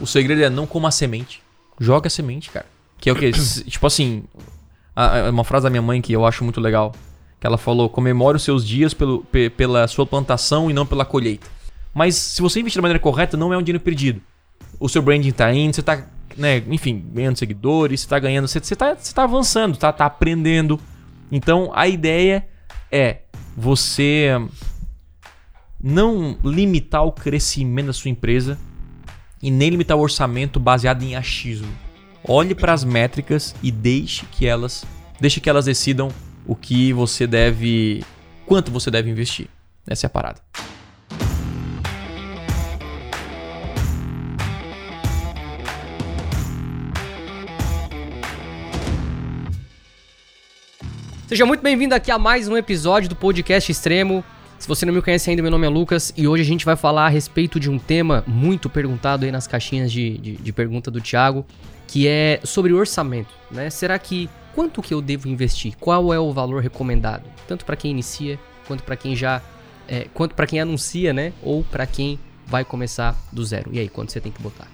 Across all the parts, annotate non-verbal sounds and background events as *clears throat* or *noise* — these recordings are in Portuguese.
O segredo é não coma a semente. Joga a semente, cara. Que é o que? *coughs* tipo assim, a- uma frase da minha mãe que eu acho muito legal. Que ela falou: comemore os seus dias pelo, pe- pela sua plantação e não pela colheita. Mas se você investir da maneira correta, não é um dinheiro perdido. O seu branding tá indo, você tá, né, enfim, ganhando seguidores, você tá ganhando, você, você, tá, você tá avançando, tá, tá aprendendo. Então a ideia é você não limitar o crescimento da sua empresa e nem limitar o orçamento baseado em achismo. Olhe para as métricas e deixe que elas, deixe que elas decidam o que você deve, quanto você deve investir. Essa é a parada. Seja muito bem-vindo aqui a mais um episódio do Podcast Extremo. Se você não me conhece ainda, meu nome é Lucas e hoje a gente vai falar a respeito de um tema muito perguntado aí nas caixinhas de, de, de pergunta do Thiago, que é sobre orçamento, né? Será que quanto que eu devo investir? Qual é o valor recomendado? Tanto para quem inicia, quanto para quem já, é, quanto para quem anuncia, né? Ou para quem vai começar do zero. E aí, quanto você tem que botar?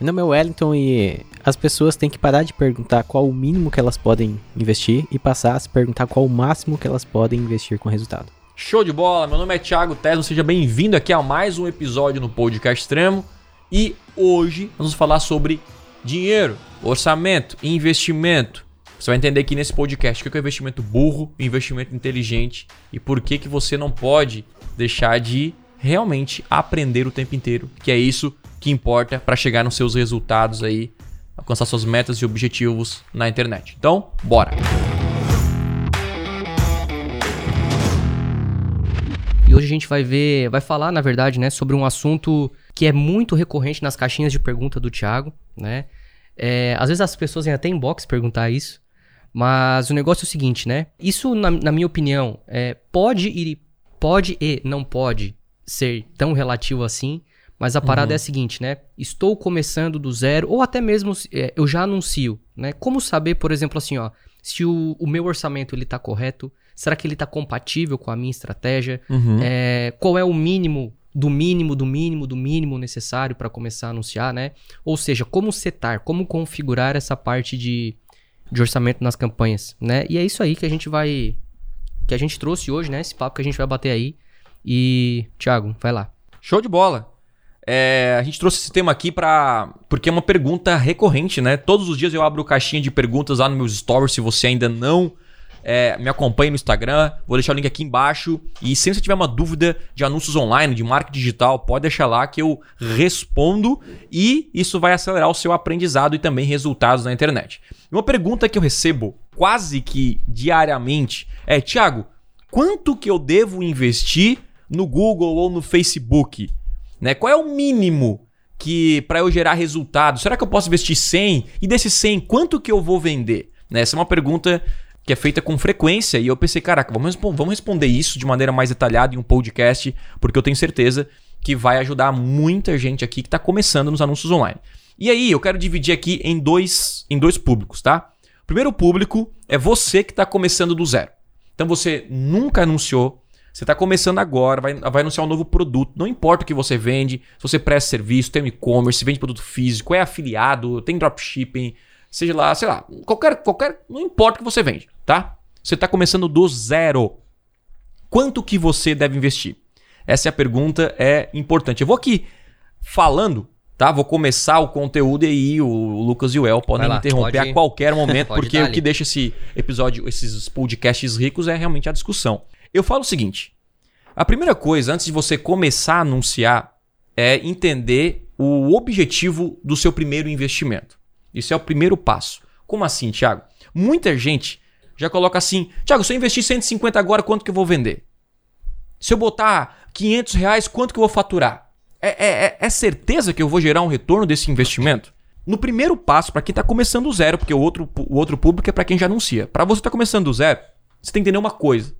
Meu nome é Wellington e as pessoas têm que parar de perguntar qual o mínimo que elas podem investir e passar a se perguntar qual o máximo que elas podem investir com resultado. Show de bola, meu nome é Thiago Tesno, seja bem-vindo aqui a mais um episódio no Podcast Extremo. E hoje vamos falar sobre dinheiro, orçamento, investimento. Você vai entender aqui nesse podcast o que é investimento burro, investimento inteligente e por que, que você não pode deixar de realmente aprender o tempo inteiro, que é isso que importa para chegar nos seus resultados aí, alcançar suas metas e objetivos na internet. Então, bora! E hoje a gente vai ver, vai falar, na verdade, né, sobre um assunto que é muito recorrente nas caixinhas de pergunta do Thiago, né? É, às vezes as pessoas vêm até inbox perguntar isso, mas o negócio é o seguinte, né? Isso, na, na minha opinião, é, pode ir, pode e não pode ser tão relativo assim, mas a parada é a seguinte, né? Estou começando do zero, ou até mesmo é, eu já anuncio, né? Como saber, por exemplo, assim, ó, se o, o meu orçamento ele tá correto, será que ele tá compatível com a minha estratégia? Uhum. É, qual é o mínimo do mínimo, do mínimo, do mínimo necessário para começar a anunciar, né? Ou seja, como setar, como configurar essa parte de, de orçamento nas campanhas, né? E é isso aí que a gente vai que a gente trouxe hoje, né? Esse papo que a gente vai bater aí. E Thiago, vai lá. Show de bola. É, a gente trouxe esse tema aqui para porque é uma pergunta recorrente, né? Todos os dias eu abro caixinha de perguntas lá no meus stories. Se você ainda não é, me acompanha no Instagram, vou deixar o link aqui embaixo. E que você tiver uma dúvida de anúncios online, de marketing digital, pode deixar lá que eu respondo e isso vai acelerar o seu aprendizado e também resultados na internet. Uma pergunta que eu recebo quase que diariamente é: Thiago, quanto que eu devo investir no Google ou no Facebook? Né? Qual é o mínimo que para eu gerar resultado? Será que eu posso investir 100? E desses 100, quanto que eu vou vender? Né? Essa é uma pergunta que é feita com frequência e eu pensei, caraca, vamos, vamos responder isso de maneira mais detalhada em um podcast, porque eu tenho certeza que vai ajudar muita gente aqui que está começando nos anúncios online. E aí, eu quero dividir aqui em dois, em dois públicos, tá? O primeiro público é você que está começando do zero. Então você nunca anunciou, você está começando agora, vai, vai anunciar um novo produto. Não importa o que você vende, se você presta serviço, tem e-commerce, vende produto físico, é afiliado, tem dropshipping, seja lá, sei lá, qualquer, qualquer, não importa o que você vende, tá? Você está começando do zero. Quanto que você deve investir? Essa é a pergunta, é importante. Eu vou aqui falando, tá? Vou começar o conteúdo e aí o Lucas e o El podem lá, interromper pode- a qualquer momento, *laughs* porque o que deixa esse episódio, esses podcasts ricos é realmente a discussão. Eu falo o seguinte: a primeira coisa, antes de você começar a anunciar, é entender o objetivo do seu primeiro investimento. Isso é o primeiro passo. Como assim, Thiago? Muita gente já coloca assim: Thiago, se eu investir 150 agora, quanto que eu vou vender? Se eu botar 500 reais, quanto que eu vou faturar? É, é- é- é certeza que eu vou gerar um retorno desse investimento? No primeiro passo, para quem está começando do zero, porque o outro, o outro público é para quem já anuncia. Para você estar começando do zero, você tem que entender uma coisa.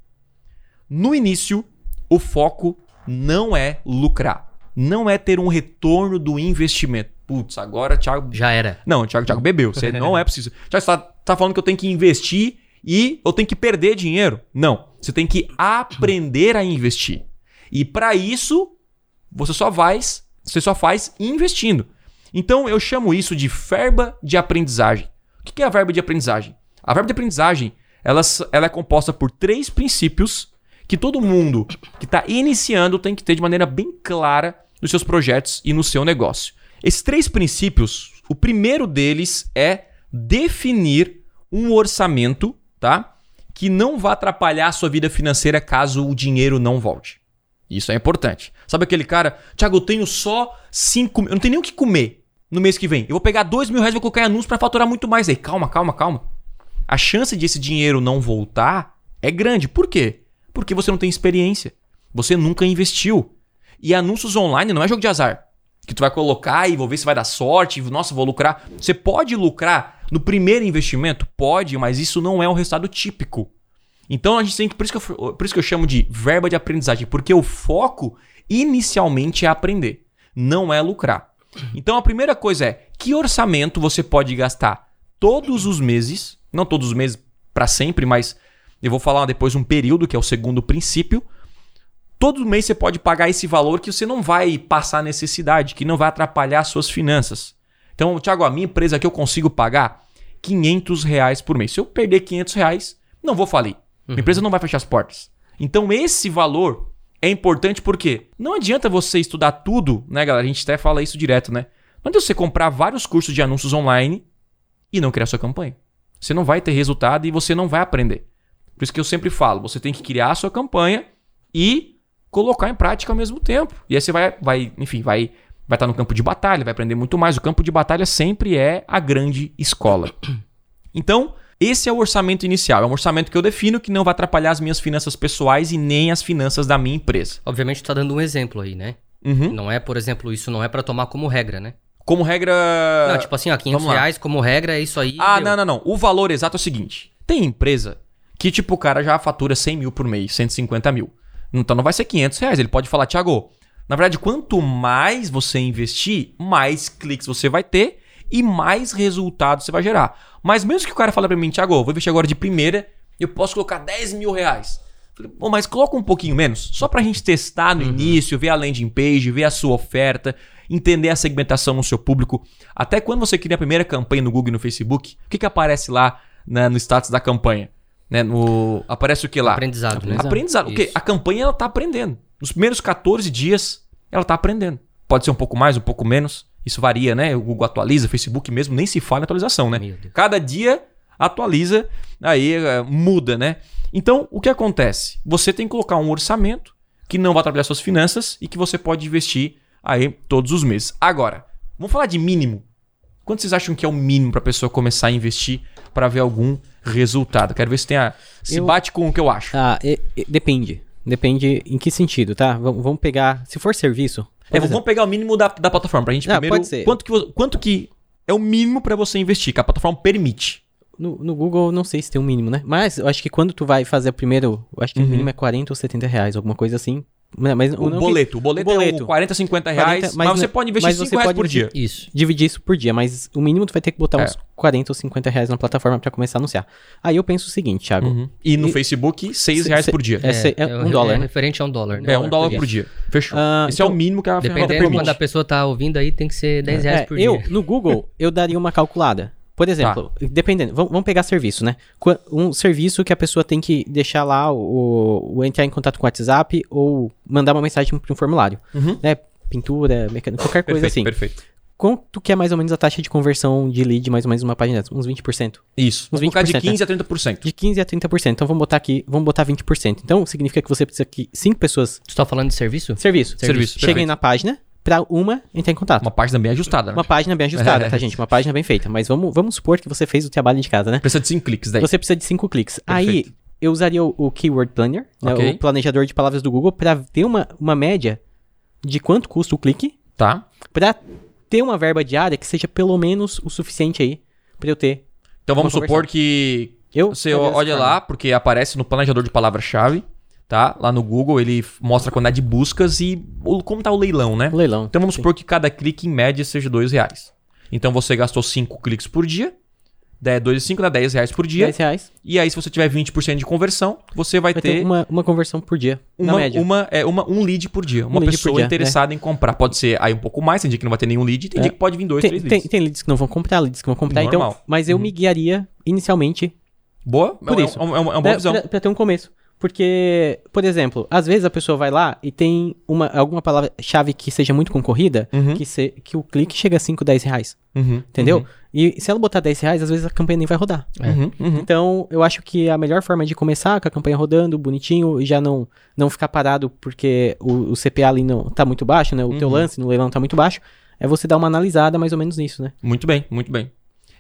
No início, o foco não é lucrar. Não é ter um retorno do investimento. Putz, agora, Thiago. Já era. Não, Thiago, Thiago bebeu. Você *laughs* não é preciso. Thiago, você tá, tá falando que eu tenho que investir e eu tenho que perder dinheiro? Não. Você tem que aprender a investir. E para isso, você só faz, você só faz investindo. Então eu chamo isso de verba de aprendizagem. O que é a verba de aprendizagem? A verba de aprendizagem ela, ela é composta por três princípios que todo mundo que está iniciando tem que ter de maneira bem clara nos seus projetos e no seu negócio. Esses três princípios, o primeiro deles é definir um orçamento, tá? Que não vá atrapalhar a sua vida financeira caso o dinheiro não volte. Isso é importante. Sabe aquele cara, Thiago, eu tenho só 5 mil, eu não tenho nem o que comer no mês que vem. Eu vou pegar 2 mil reais e vou colocar em anúncio para faturar muito mais. Aí, calma, calma, calma. A chance de esse dinheiro não voltar é grande. Por quê? Porque você não tem experiência. Você nunca investiu. E anúncios online não é jogo de azar. Que tu vai colocar e vou ver se vai dar sorte. Nossa, vou lucrar. Você pode lucrar no primeiro investimento? Pode, mas isso não é um resultado típico. Então a gente tem que. Por isso que eu, por isso que eu chamo de verba de aprendizagem. Porque o foco inicialmente é aprender, não é lucrar. Então a primeira coisa é que orçamento você pode gastar todos os meses, não todos os meses para sempre, mas eu vou falar depois um período, que é o segundo princípio. Todo mês você pode pagar esse valor que você não vai passar necessidade, que não vai atrapalhar suas finanças. Então, Thiago, a minha empresa aqui eu consigo pagar 500 reais por mês. Se eu perder 500 reais, não vou falir. Minha empresa não vai fechar as portas. Então, esse valor é importante porque não adianta você estudar tudo, né, galera? A gente até fala isso direto, né? Não adianta você comprar vários cursos de anúncios online e não criar sua campanha. Você não vai ter resultado e você não vai aprender. Por isso que eu sempre falo, você tem que criar a sua campanha e colocar em prática ao mesmo tempo. E aí você vai, vai enfim, vai vai estar no campo de batalha, vai aprender muito mais. O campo de batalha sempre é a grande escola. *clears throat* Então, esse é o orçamento inicial. É um orçamento que eu defino que não vai atrapalhar as minhas finanças pessoais e nem as finanças da minha empresa. Obviamente, tu tá dando um exemplo aí, né? Uhum. Não é, por exemplo, isso não é pra tomar como regra, né? Como regra. não, tipo assim, ó, 500 vamos lá. reais como regra é isso aí. Ah, deu. não, não, não. O valor exato é o seguinte: tem empresa que, tipo, o cara já fatura 100 mil por mês, 150 mil. Então não vai ser 500 reais. Ele pode falar, Thiago, na verdade, quanto mais você investir, mais cliques você vai ter e mais resultados você vai gerar. Mas mesmo que o cara fale pra mim, Thiago, vou investir agora de primeira, eu posso colocar 10 mil reais. Falei, Pô, mas coloca um pouquinho menos, só pra gente testar no início, ver a landing page, ver a sua oferta, entender a segmentação no seu público. Até quando você cria a primeira campanha no Google e no Facebook, o que, que aparece lá né, no status da campanha? Né, no, aparece o que lá? Aprendizado, né? Aprendizado. Porque Isso. a campanha ela tá aprendendo. Nos primeiros 14 dias, ela tá aprendendo. Pode ser um pouco mais, um pouco menos. Isso varia, né? O Google atualiza, o Facebook mesmo nem se fala em atualização, né? Cada dia atualiza, aí eh, muda, né? Então, o que acontece? Você tem que colocar um orçamento que não vai atrapalhar suas finanças e que você pode investir aí todos os meses. Agora, vamos falar de mínimo. Quanto vocês acham que é o mínimo para a pessoa começar a investir para ver algum resultado? Quero ver se tem a, se Eu- bate com o que eu acho. Ah, e- e- depende. Depende em que sentido, tá? Vamos, vamos pegar. Se for serviço. É, vamos pegar o mínimo da, da plataforma pra gente Ah, primeiro. pode ser. Quanto que, quanto que é o mínimo para você investir, que a plataforma permite? No, no Google, não sei se tem um mínimo, né? Mas eu acho que quando tu vai fazer o primeiro, eu acho que o mínimo é 40 ou 70 reais, alguma coisa assim. Mas, mas O não que- boleto. O boleto, o é boleto. o 40, 50 reais, 40, mas, mas você pode investir mas 5 você reais pode por dia. Isso. dividir isso por dia, mas o mínimo tu vai ter que botar É. uns 40 ou 50 reais na plataforma pra começar a anunciar. Aí eu penso o seguinte, Thiago. Uhum. E no E- Facebook, 6 Se- reais se- por dia. É, se- é um dólar, É né? referente a um dólar, né? É, um dólar por por dia. Fechou. Ah, Esse é o então, mínimo que a ferramenta Dependendo permite. quando a pessoa tá ouvindo aí, tem que ser 10 reais É, por eu, dia. no Google, eu daria uma calculada. Por exemplo, dependendo, vamos, pegar serviço, né? Um serviço que a pessoa tem que deixar lá o, o entrar em contato com o WhatsApp ou mandar uma mensagem para um formulário, Uhum. né? Pintura, mecânica, qualquer coisa Perfeito, assim. perfeito. Quanto que é mais ou menos a taxa de conversão de lead, mais ou menos uma página dessa? Uns 20%. Isso. Uns Vamos colocar de 20%, 15 a 30%. De 15 a 30%. Então vamos botar aqui, vamos botar 20%. Então significa que você precisa que cinco pessoas. Tu tá falando de serviço? Serviço. Serviço, Cheguem perfeito. na página para uma entrar em contato. Uma página bem ajustada, né? Uma página bem ajustada, *laughs* tá, gente? Uma página bem feita. Mas vamos, vamos supor que você fez o trabalho de casa, né? Precisa de 5 cliques daí. Você precisa de cinco cliques. Aí Perfeito. eu usaria o, o Keyword Planner, né, Ok. o planejador de palavras do Google, para ter uma, uma média de quanto custa o clique, Tá? para ter uma verba diária que seja pelo menos o suficiente aí para eu ter. Então vamos supor que Eu Você olha lá, porque aparece no planejador de palavra-chave, tá? Lá no Google ele mostra a quantidade de buscas e o- como tá o leilão, né? Leilão. Então vamos Sim. supor que cada clique em média seja dois reais. Então você gastou cinco cliques por dia 10, 2 e 5 dá 10 reais por dia. 10 reais. E aí, se você tiver 20% de conversão, você vai, Vai ter, ter uma, uma conversão por dia, na uma, média. uma, é, uma, um lead por dia. Uma por pessoa dia, interessada em comprar. Pode ser aí um pouco mais, tem dia que não vai ter nenhum lead, tem É. dia que pode vir dois, tem, três tem, leads. tem leads que não vão comprar, leads que vão comprar. Normal. Então, mas eu me guiaria inicialmente Boa? Por é, isso. É, uma- é uma, é uma boa pra, visão. pra- pra ter um começo. Porque, por exemplo, às vezes a pessoa vai lá e tem uma, alguma palavra-chave que seja muito concorrida, Uhum. que, se, que o clique chega a 5, 10 reais. Uhum, Entendeu? E se ela botar 10 reais, às vezes a campanha nem vai rodar. Uhum, uhum. Então, eu acho que a melhor forma é de começar com a campanha rodando, bonitinho, e já não, não ficar parado porque o, o CPA ali não tá muito baixo, né? O teu Uhum. lance no leilão tá muito baixo. É você dar uma analisada mais ou menos nisso, né? Muito bem, muito bem.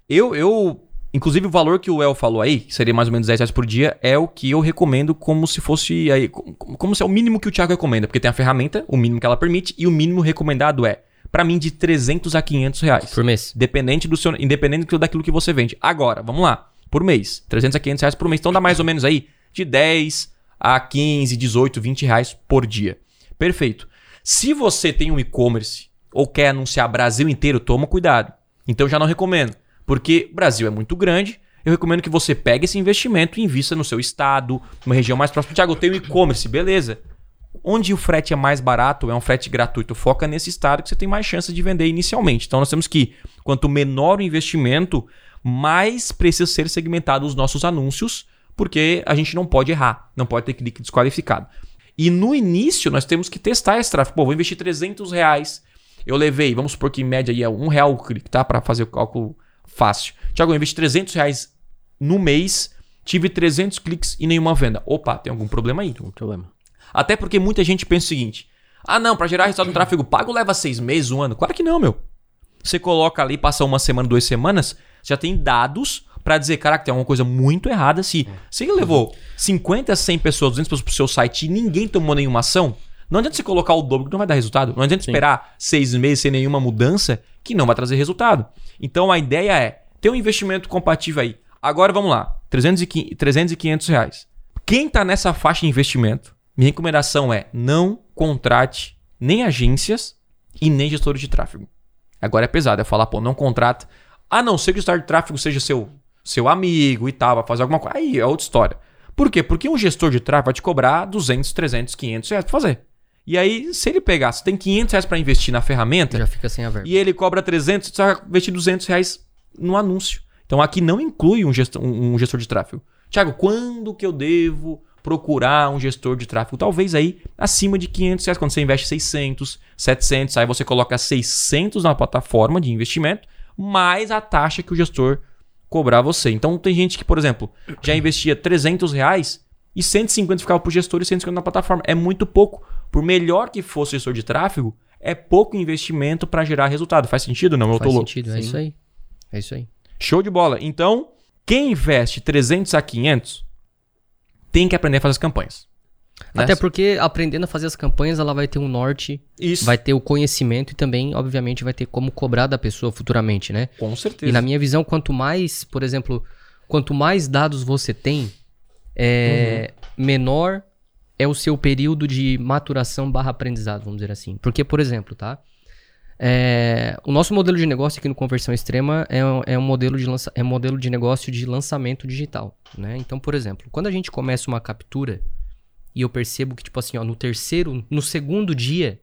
Eu, eu, inclusive o valor que o El falou aí, que seria mais ou menos 10 reais por dia, é o que eu recomendo como se fosse aí, como, se é o mínimo que o Thiago recomenda, porque tem a ferramenta, o mínimo que ela permite, e o mínimo recomendado é, pra mim, de 300 a 500 reais. Por mês. Dependente do seu, independente daquilo que você vende. Agora, vamos lá, por mês, 300 a 500 reais por mês, então dá mais ou menos aí de 10 a 15, 18, 20 reais por dia. Perfeito. Se você tem um e-commerce ou quer anunciar Brasil inteiro, toma cuidado. Então eu já não recomendo, porque o Brasil é muito grande. Eu recomendo que você pegue esse investimento e invista no seu estado, numa região mais próxima. Tiago, eu tenho e-commerce, beleza. Onde o frete é mais barato, é um frete gratuito. Foca nesse estado que você tem mais chance de vender inicialmente. Então nós temos que, quanto menor o investimento, mais precisa ser segmentado os nossos anúncios, porque a gente não pode errar, não pode ter clique desqualificado. E no início nós temos que testar esse tráfego. Pô, vou investir 300 reais. Eu levei, vamos supor que em média aí é um real o clique, tá? Para fazer o cálculo fácil. Tiago, eu investi 300 reais no mês, tive 300 cliques e nenhuma venda. Opa, tem algum problema aí. Não problema. Até porque muita gente pensa o seguinte: ah, não, para gerar resultado no tráfego pago leva seis meses, um ano. Claro que não, meu. Você coloca ali, passa uma semana, duas semanas, já tem dados para dizer, caraca, tem alguma coisa muito errada. Se você levou 50, 100 pessoas, 200 pessoas pro seu site e ninguém tomou nenhuma ação, não adianta você colocar o dobro que não vai dar resultado. Não adianta esperar seis meses sem nenhuma mudança que não vai trazer resultado. Então a ideia é ter um investimento compatível aí. Agora vamos lá, 300 e 500 300 e 500 reais. Quem está nessa faixa de investimento, minha recomendação é não contrate nem agências e nem gestores de tráfego. Agora é pesado, é falar, pô, não contrata. A não ser que o gestor de tráfego seja seu, seu amigo e tal, vai fazer alguma coisa. Aí é outra história. Por quê? Porque um gestor de tráfego vai te cobrar 200, 300, 500 reais pra fazer. E aí, se ele pegar, você tem 500 reais pra investir na ferramenta, Já fica sem a verba. e ele cobra 300, você vai investir 200 reais no anúncio. Então aqui não inclui um gestor, um gestor de tráfego. Tiago, quando que eu devo procurar um gestor de tráfego? Talvez aí acima de 500 reais, quando você investe 600, 700, aí você coloca 600 na plataforma de investimento, mais a taxa que o gestor cobrar você. Então tem gente que, por exemplo, já investia 300 reais e 150 ficava pro gestor e 150 na plataforma. É muito pouco. Por melhor que fosse o gestor de tráfego, é pouco investimento para gerar resultado. Faz sentido? Não, eu Faz tô louco. sentido, é isso aí. É isso aí. Show de bola. Então, quem investe 300 a 500 tem que aprender a fazer as campanhas. Né? Até porque aprendendo a fazer as campanhas, ela vai ter um norte, Isso. vai ter o conhecimento e também, obviamente, vai ter como cobrar da pessoa futuramente, né? Com certeza. E na minha visão, quanto mais, por exemplo, quanto mais dados você tem, é, menor é o seu período de maturação barra aprendizado, vamos dizer assim. Porque, por exemplo, tá? É, o nosso modelo de negócio aqui no Conversão Extrema é, um- é um modelo de, lança, é um modelo de negócio de lançamento digital, né? Então, por exemplo, quando a gente começa uma captura e eu percebo que, tipo assim, ó, no terceiro, no segundo dia,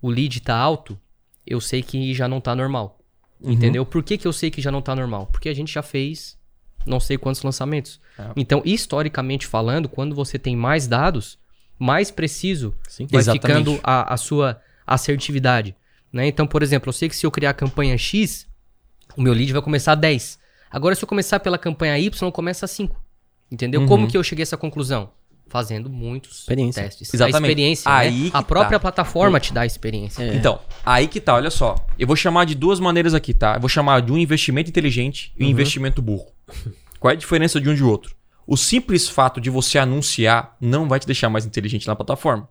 o lead tá alto, eu sei que já não tá normal. Entendeu? Por que, que eu sei que já não tá normal? Porque a gente já fez não sei quantos lançamentos. É. Então, historicamente falando, quando você tem mais dados, mais preciso Sim. vai Exatamente. ficando a, a sua assertividade. Né? Então, por exemplo, eu sei que se eu criar a campanha X, o meu lead vai começar a 10. Agora, se eu começar pela campanha Y, começa a 5. Entendeu? Uhum. Como que eu cheguei a essa conclusão? Fazendo muitos testes. Exatamente. A experiência, Aí né? A própria tá. plataforma te dá a experiência. É. Então, aí que tá, olha só. Eu vou chamar de duas maneiras aqui, tá? Eu vou chamar de um investimento inteligente e um investimento burro. Qual é a diferença de um de outro? O simples fato de você anunciar não vai te deixar mais inteligente na plataforma.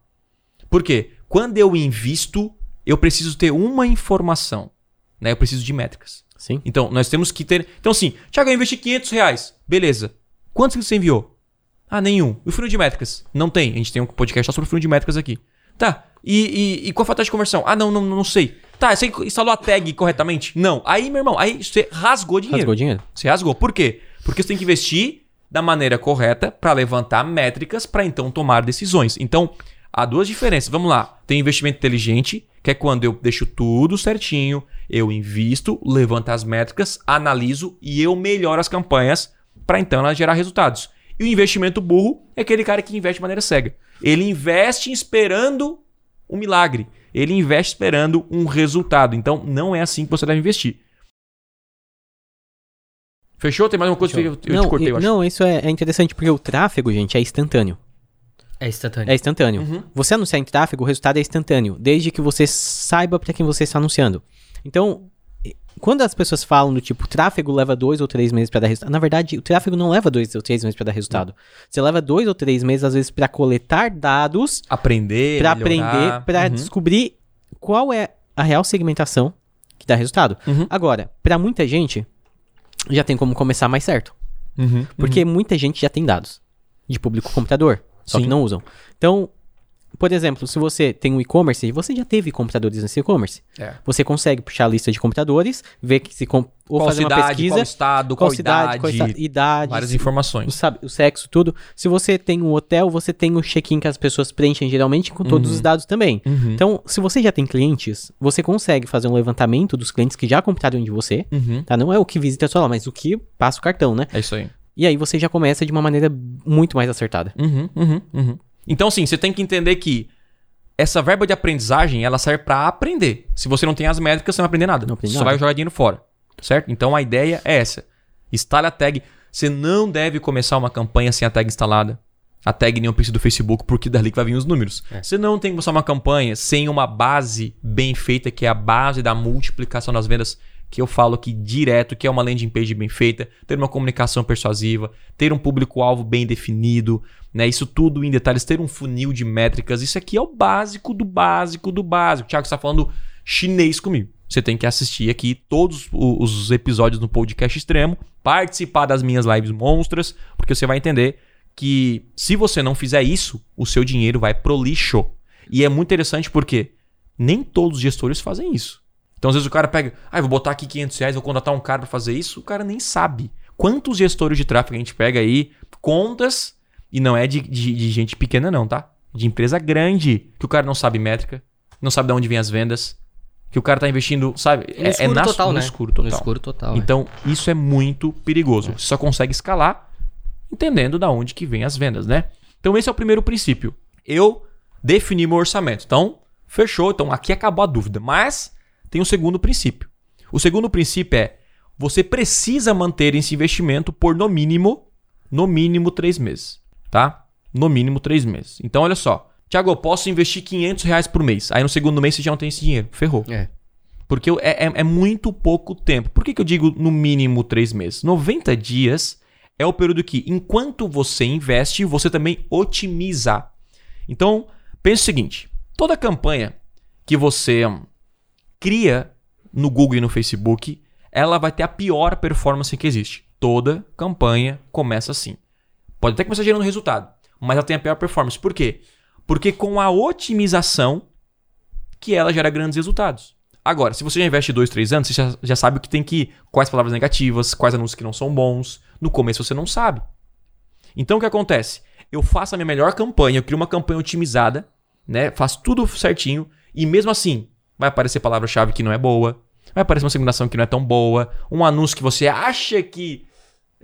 Por quê? Quando eu invisto, eu preciso ter uma informação. Né? Eu preciso de métricas. Sim. Então, nós temos que ter. Então, assim, Thiago, eu investi 500 reais. Beleza. Quantos que você enviou? Ah, nenhum. E o funil de métricas? Não tem. A gente tem um podcast só sobre funil de métricas aqui. Tá. E, e, e qual a taxa de conversão? Ah, não, não, não sei. Tá, você instalou a tag corretamente? Não. Aí, meu irmão, aí você rasgou dinheiro. Rasgou dinheiro. Você rasgou. Por quê? Porque você tem que investir da maneira correta para levantar métricas para então tomar decisões. Então, há duas diferenças. Vamos lá. Tem investimento inteligente, que é quando eu deixo tudo certinho, eu invisto, levanto as métricas, analiso e eu melhoro as campanhas para então ela gerar resultados. E o investimento burro é aquele cara que investe de maneira cega. Ele investe esperando um milagre. Ele investe esperando um resultado. Então, não é assim que você deve investir. Fechou? Tem mais uma coisa Fechou. que eu, eu não, te cortei, eu acho. não, isso é, é interessante porque o tráfego, gente, é instantâneo. É instantâneo. É instantâneo. Uhum. Você anunciar em tráfego, o resultado é instantâneo, desde que você saiba para quem você está anunciando. Então, quando as pessoas falam do tipo, tráfego leva dois ou três meses para dar resultado, na verdade, o tráfego não leva dois ou três meses para dar resultado. Você leva dois ou três meses, às vezes, para coletar dados, Aprender, para aprender, para Uhum. descobrir qual é a real segmentação que dá resultado. Uhum. Agora, para muita gente, já tem como começar mais certo. Uhum. Porque muita gente já tem dados de público computador, só Sim. que não usam. Então, por exemplo, se você tem um e-commerce, você já teve computadores nesse e-commerce. É. Você consegue puxar a lista de computadores, ver que se com- ou Qual fazer cidade, uma pesquisa, qual estado, qual, idade, qual esta- idade, várias informações. o, sabe, o sexo, tudo. Se você tem um hotel, você tem o check-in que as pessoas preenchem geralmente com todos os dados também. Uhum. Então, se você já tem clientes, você consegue fazer um levantamento dos clientes que já compraram de você, Uhum. tá? Não é o que visita sua loja, mas o que passa o cartão, né? É isso aí. E aí você já começa de uma maneira muito mais acertada. Uhum, uhum, uhum. Então, sim, você tem que entender que essa verba de aprendizagem, ela serve pra aprender. Se você não tem as métricas, você não vai aprender nada. Não aprende você nada. vai jogar dinheiro fora. Certo? Então, a ideia é essa. Instale a tag. Você não deve começar uma campanha sem a tag instalada. A tag nem o pixel do Facebook, porque dali que vai vir os números. Você não tem que começar uma campanha sem uma base bem feita, que é a base da multiplicação das vendas, que eu falo aqui direto, que é uma landing page bem feita, ter uma comunicação persuasiva, ter um público-alvo bem definido, né? Isso tudo em detalhes, ter um funil de métricas. Isso aqui é o básico do básico do básico. O Thiago está falando chinês comigo. Você tem que assistir aqui todos os episódios no podcast extremo, participar das minhas lives monstras, porque você vai entender que se você não fizer isso, o seu dinheiro vai pro lixo. E é muito interessante porque nem todos os gestores fazem isso. Então, às vezes o cara pega, ah, vou botar aqui 500 reais, vou contratar um cara pra fazer isso, o cara nem sabe. Quantos gestores de tráfego a gente pega aí, contas, e não é de, de- de gente pequena não, tá? De empresa grande, que o cara não sabe métrica, não sabe de onde vem as vendas, que o cara tá investindo, sabe? No escuro na- total, no né? escuro total. No escuro total. é. Então, isso é muito perigoso. Você só consegue escalar entendendo da onde que vem as vendas, né? Então, esse é o primeiro princípio. Eu defini meu orçamento. Então, fechou. Então, aqui acabou a dúvida. Mas tem o segundo princípio. O segundo princípio é você precisa manter esse investimento por no mínimo, no mínimo três meses, tá? No mínimo três meses. Então, olha só. Tiago, eu posso investir 500 reais por mês. Aí no segundo mês você já não tem esse dinheiro. Ferrou. É. Porque é, é- é muito pouco tempo. Por que, que eu digo no mínimo três meses? 90 dias é o período que, enquanto você investe, você também otimiza. Então, pense o seguinte: toda campanha que você hum, cria no Google e no Facebook, ela vai ter a pior performance que existe. Toda campanha começa assim. Pode até começar gerando resultado, mas ela tem a pior performance. Por quê? Porque com a otimização que ela gera grandes resultados. Agora, se você já investe dois, três anos, você já, já sabe o que tem que. Quais palavras negativas, quais anúncios que não são bons. No começo você não sabe. Então o que acontece? Eu faço a minha melhor campanha, eu crio uma campanha otimizada, né? Faço tudo certinho, e mesmo assim, vai aparecer palavra-chave que não é boa, vai aparecer uma segmentação que não é tão boa, um anúncio que você acha que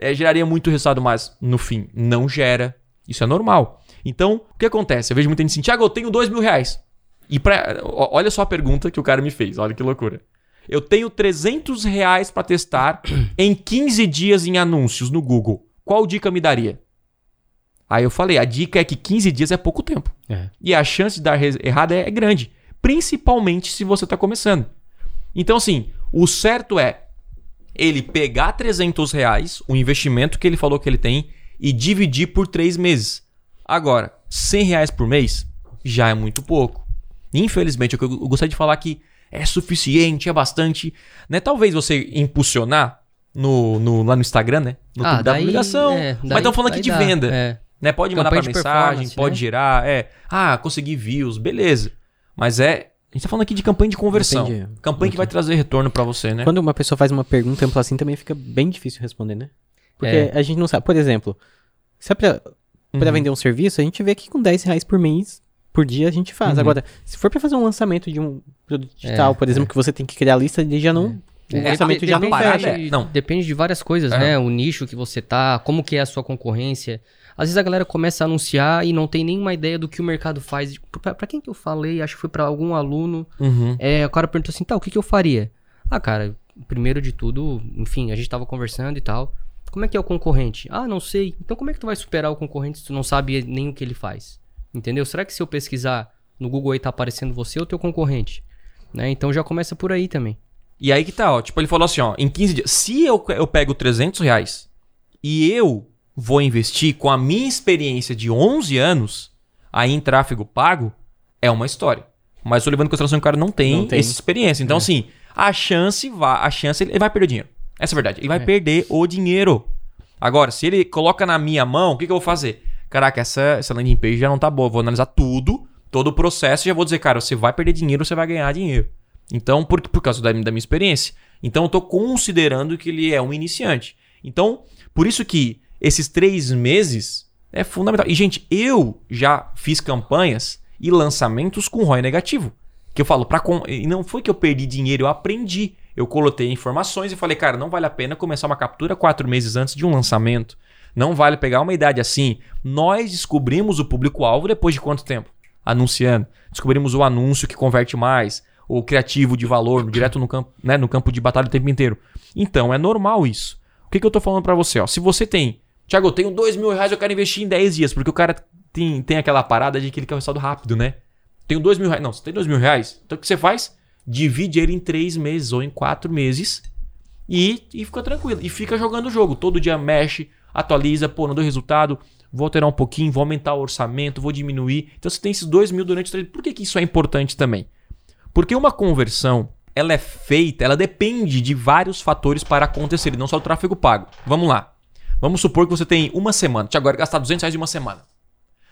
eh, geraria muito resultado, mas no fim não gera. Isso é normal. Então, o que acontece? Eu vejo muita gente assim, Thiago, eu tenho dois mil reais. E pra, olha só a pergunta que o cara me fez, olha que loucura. Eu tenho 300 reais pra testar *clears throat* em 15 dias em anúncios no Google. Qual dica me daria? Aí eu falei, a dica é que 15 dias é pouco tempo. É. E a chance de dar errado é, é grande. Principalmente se você está começando. Então, assim, o certo é ele pegar 300 reais, o investimento que ele falou que ele tem, e dividir por 3 meses. Agora, 100 reais por mês já é muito pouco. Infelizmente, eu, gostaria de falar que é suficiente, é bastante. Né? Talvez você impulsionar no, no- lá no Instagram, né? No Ah, da publicação. é, mas estamos falando aqui de dá, venda. é. Né? Pode mandar de mensagem, pode né? gerar, é. Ah, consegui views, beleza. Mas é A gente tá falando aqui de campanha de conversão. Entendi. Campanha que vai trazer retorno pra você, né? Quando uma pessoa faz uma pergunta ampla assim, também fica bem difícil responder, né? Porque É. a gente não sabe. Por exemplo, se é pra, pra Uhum. vender um serviço, a gente vê que com 10 reais por mês, por dia, a gente faz. Uhum. Agora, se for pra fazer um lançamento de um produto digital, É, por exemplo, que você tem que criar a lista, ele já não. O É, lançamento já a não fecha. é- não. Depende de várias coisas, É. né? O nicho que você tá, como que é a sua concorrência. Às vezes a galera começa a anunciar e não tem nenhuma ideia do que o mercado faz. Pra, pra quem que eu falei? Acho que foi pra algum aluno. Uhum. É, o cara perguntou assim, tá, o que, que eu faria? Ah, cara, primeiro de tudo, enfim, a gente tava conversando e tal. Como é que é o concorrente? Ah, não sei. Então como é que tu vai superar o concorrente se tu não sabe nem o que ele faz? Entendeu? Será que se eu pesquisar no Google aí tá aparecendo você ou teu concorrente? Né? Então já começa por aí também. E aí que tá, ó. Tipo, ele falou assim, ó. Em 15 dias. Se eu, eu pego 300 reais e eu vou investir com a minha experiência de 11 anos aí em tráfego pago, é uma história. Mas tô levando em consideração que o cara não tem, Não tem. essa experiência. Então, assim, a chance vai. A chance ele vai perder dinheiro. Essa é a verdade. Ele vai É. perder o dinheiro. Agora, se ele coloca na minha mão, o que, que eu vou fazer? Caraca, essa, essa landing page já não tá boa. Vou analisar tudo, todo o processo e já vou dizer, cara, você vai perder dinheiro, você vai ganhar dinheiro. Então, por, por causa da, da minha experiência. Então, eu tô considerando que ele é um iniciante. Então, por isso que esses três meses é fundamental. E, gente, eu já fiz campanhas e lançamentos com ROI negativo. Que eu falo, pra com... e não foi que eu perdi dinheiro, eu aprendi. Eu coloquei informações e falei, cara, não vale a pena começar uma captura quatro meses antes de um lançamento. Não vale pegar uma idade assim. Nós descobrimos o público-alvo depois de quanto tempo? Anunciando. Descobrimos o anúncio que converte mais, o criativo de valor, direto no campo, né, no campo de batalha o tempo inteiro. Então, é normal isso. O que, que eu tô falando pra você? Ó? Se você tem. Tiago, eu tenho dois mil reais, eu quero investir em 10 dias, porque o cara tem, tem aquela parada de que ele quer o resultado rápido, né? Tenho dois mil reais. Não, você tem dois mil reais? Então o que você faz? Divide ele em três meses ou em quatro meses e, e fica tranquilo. E fica jogando o jogo. Todo dia mexe, atualiza, pô, não deu resultado, vou alterar um pouquinho, vou aumentar o orçamento, vou diminuir. Então você tem esses dois mil durante o três. Por que, que isso é importante também? Porque uma conversão, ela é feita, ela depende de vários fatores para acontecer, não só do tráfego pago. Vamos lá. Vamos supor que você tem uma semana. Tiago, agora gastar 200 reais em uma semana.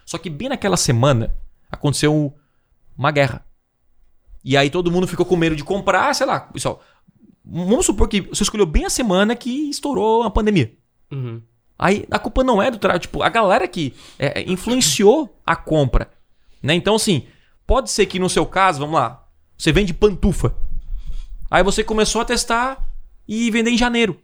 Só que bem naquela semana aconteceu uma guerra. E aí todo mundo ficou com medo de comprar, sei lá, pessoal. Vamos supor que você escolheu bem a semana que estourou a pandemia. Uhum. Aí a culpa não é do tráfego, tipo, a galera que é, é, influenciou a compra. Né? Então, assim, pode ser que no seu caso, vamos lá, você vende pantufa. Aí você começou a testar e vender em janeiro.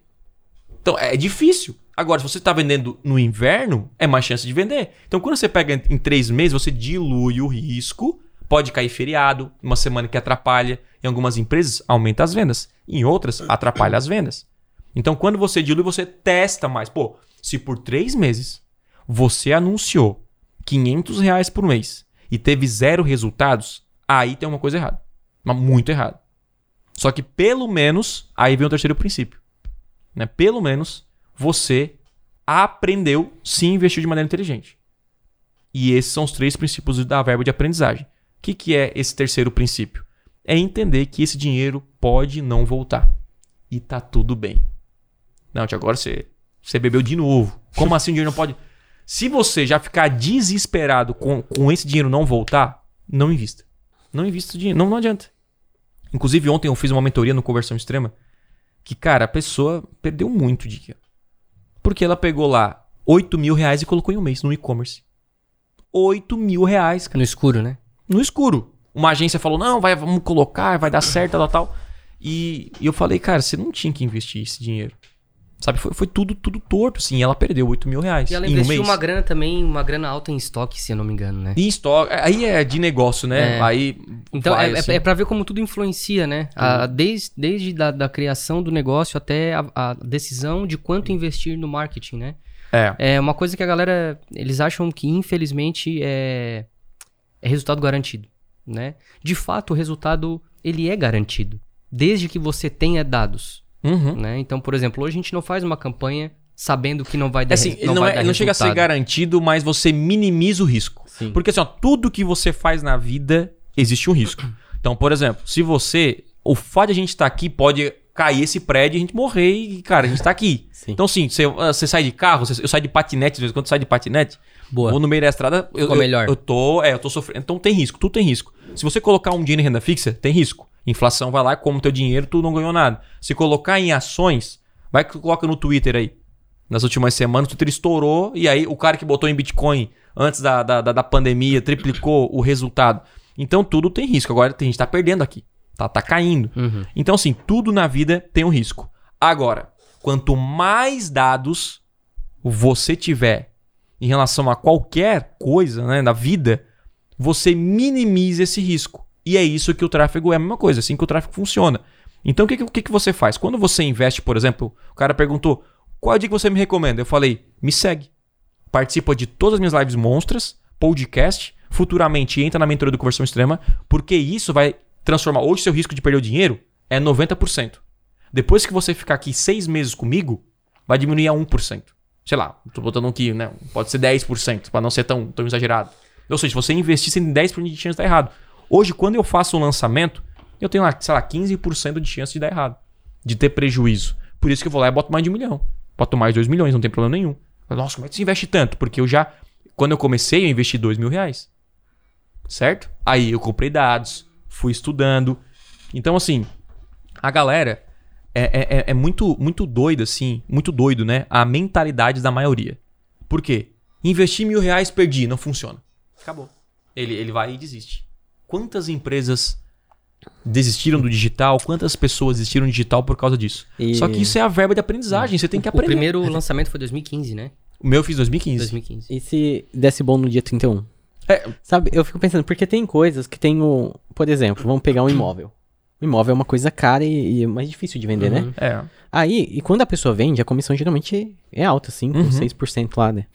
Então é difícil. Agora, se você está vendendo no inverno, é mais chance de vender. Então, quando você pega em três meses, você dilui o risco. Pode cair feriado, uma semana que atrapalha. Em algumas empresas, aumenta as vendas. Em outras, atrapalha as vendas. Então, quando você dilui, você testa mais. Pô, se por três meses você anunciou 500 reais por mês e teve zero resultados, aí tem uma coisa errada. Mas muito errado. Só que pelo menos, aí vem o terceiro princípio. Né? Pelo menos você aprendeu se investir de maneira inteligente. E esses são os três princípios da verba de aprendizagem. O que, que é esse terceiro princípio? É entender que esse dinheiro pode não voltar. E tá tudo bem. Não, Tiago, agora você, você bebeu de novo. Como assim o dinheiro não pode. Se você já ficar desesperado com, com esse dinheiro não voltar, não invista. Não invista o dinheiro. Não, não adianta. Inclusive, ontem eu fiz uma mentoria no Conversão Extrema. Que, cara, a pessoa perdeu muito dinheiro. Porque ela pegou lá 8 mil reais e colocou em um mês no e-commerce. 8 mil reais, cara No escuro, né? no escuro. Uma agência falou: não, vai, vamos colocar, vai dar certo, tal, tal. E, e eu falei, cara, você não tinha que investir esse dinheiro. Sabe, foi, foi tudo, tudo torto, assim. Ela perdeu 8 mil reais E ela um investiu mês. uma grana também, uma grana alta em estoque, se eu não me engano, né? Em estoque. Aí é de negócio, né? É. Aí. Então vai, é, assim. é, é pra ver como tudo influencia, né? A- desde desde da, da criação do negócio até a, a decisão de quanto investir no marketing, né? É. É uma coisa que a galera, eles acham que infelizmente é, é resultado garantido, né? De fato, o resultado, ele é garantido, desde que você tenha dados, Uhum. né? Então, por exemplo, hoje a gente não faz uma campanha sabendo que não vai dar assim, ele não, vai é- dar não chega a ser garantido, mas você minimiza o risco. Sim. Porque assim, ó, tudo que você faz na vida existe um risco. Então, por exemplo, se você. O fato de a gente estar aqui pode cair esse prédio e a gente morrer e, cara, a gente tá aqui. Sim. Então, assim, você, ah, você sai de carro, você- eu saio de patinete, às vezes, quando eu saio de patinete, Boa. vou no meio da estrada, eu, Ficou eu- melhor. eu tô, é, eu tô sofrendo. Então tem risco, tudo tem risco. Se você colocar um dinheiro em renda fixa, tem risco. Inflação vai lá, como teu dinheiro, tu não ganhou nada. Se colocar em ações, vai que tu coloca no Twitter aí. Nas últimas semanas, o Twitter estourou e aí o cara que botou em Bitcoin antes da, da, da, pandemia triplicou o resultado. Então tudo tem risco. Agora tem gente tá perdendo aqui. Tá, tá caindo. Uhum. Então, assim, tudo na vida tem um risco. Agora, quanto mais dados você tiver em relação a qualquer coisa né, na vida, você minimiza esse risco. E é isso que o tráfego é a mesma coisa, assim que o tráfego funciona. Então, o que, que, que você faz? Quando você investe, por exemplo, o cara perguntou qual é a dica que você me recomenda? Eu falei, me segue. Participa de todas as minhas lives monstras, podcast, futuramente entra na mentoria do Conversão Extrema, porque isso vai transformar. Hoje, seu risco de perder o dinheiro é 90%. Depois que você ficar aqui seis meses comigo, vai diminuir a 1%. Sei lá, tô botando aqui, né? Pode ser 10%, para não ser tão, tão exagerado. Ou seja, se você investir, você tem 10% de chance de dar errado. Hoje, quando eu faço um lançamento, eu tenho lá, sei lá, 15% de chance de dar errado. De ter prejuízo. Por isso que eu vou lá e boto mais de um milhão. Boto mais de 2 milhões, não tem problema nenhum. Nossa, como é que você investe tanto? Porque eu já. Quando eu comecei, eu investi 2 mil reais. Certo? Aí eu comprei dados, fui estudando. Então, assim, a galera é, é, é- é muito, muito doido, assim, muito doido, né? A mentalidade da maioria. Por quê? Investi mil reais, perdi, não funciona. Acabou. Ele, ele vai e desiste. Quantas empresas desistiram do digital? Quantas pessoas desistiram do digital por causa disso? E- Só que isso é a verba de aprendizagem, você tem que O aprender. primeiro lançamento foi 2015, né? O meu eu fiz 2015. 2015. E se desse bom no dia 31? É, Sabe, eu fico pensando, porque tem coisas que tem o. Por exemplo, vamos pegar um imóvel. O imóvel é uma coisa cara e, e é mais difícil de vender, né? Uhum. é. Aí, e quando a pessoa vende, a comissão geralmente é alta, 5, Uhum. 6% lá, né?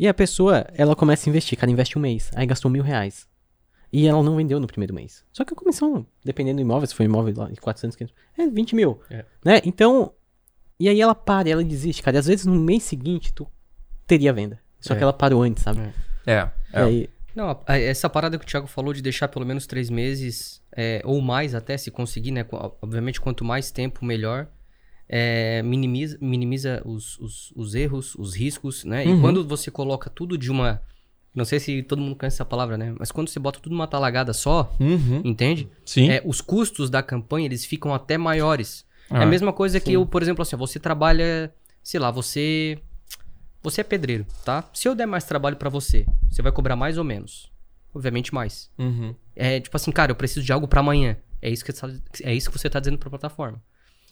E a pessoa, ela começa a investir, cara investe um mês, aí gastou mil reais. E ela não vendeu no primeiro mês. Só que a comissão, dependendo do imóvel, se for um imóvel lá de 400, 500, é 20 mil. É. Né? Então, e aí ela para, ela desiste, cara. E às vezes no mês seguinte, tu teria venda. Só É. que ela parou antes, sabe? É. É. Aí, Não, essa parada que o Thiago falou de deixar pelo menos três meses, é, ou mais até, se conseguir, né? Obviamente, quanto mais tempo, melhor. É, minimiza minimiza os, os, os erros, os riscos, né? Uhum. E quando você coloca tudo de uma... Não sei se todo mundo conhece essa palavra, né? Mas quando você bota tudo numa talagada só, Uhum. entende? Sim. É, os custos da campanha, eles ficam até maiores. É Ah. a mesma coisa que eu, por exemplo, assim, você trabalha, sei lá, você você é pedreiro, tá? Se eu der mais trabalho pra você, você vai cobrar mais ou menos? Obviamente mais. Uhum. É tipo assim, cara, eu preciso de algo pra amanhã. É isso que tá, é isso que você tá dizendo pra plataforma.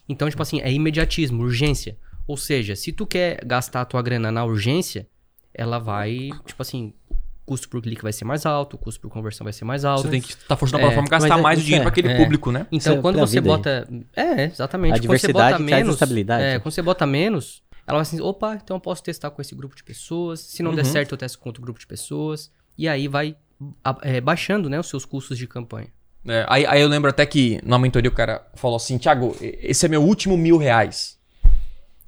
Então, tipo assim, é imediatismo, urgência. Ou seja, se tu quer gastar a tua grana na urgência, ela vai, tipo assim, o custo por clique vai ser mais alto, o custo por conversão vai ser mais alto. Você tem que estar tá forçando a É, plataforma a gastar é- mais dinheiro é- para aquele é. público, né? Então, Isso é quando você vida aí. bota. É, exatamente. A quando você diversidade bota traz menos. estabilidade. É, quando você bota menos, ela vai assim: opa, então eu posso testar com esse grupo de pessoas. Se não der Uhum. certo, eu testo com outro grupo de pessoas. E aí vai é, baixando né, os seus custos de campanha. É, aí, aí eu lembro até que numa mentoria o cara falou assim, Thiago, esse é meu último mil reais.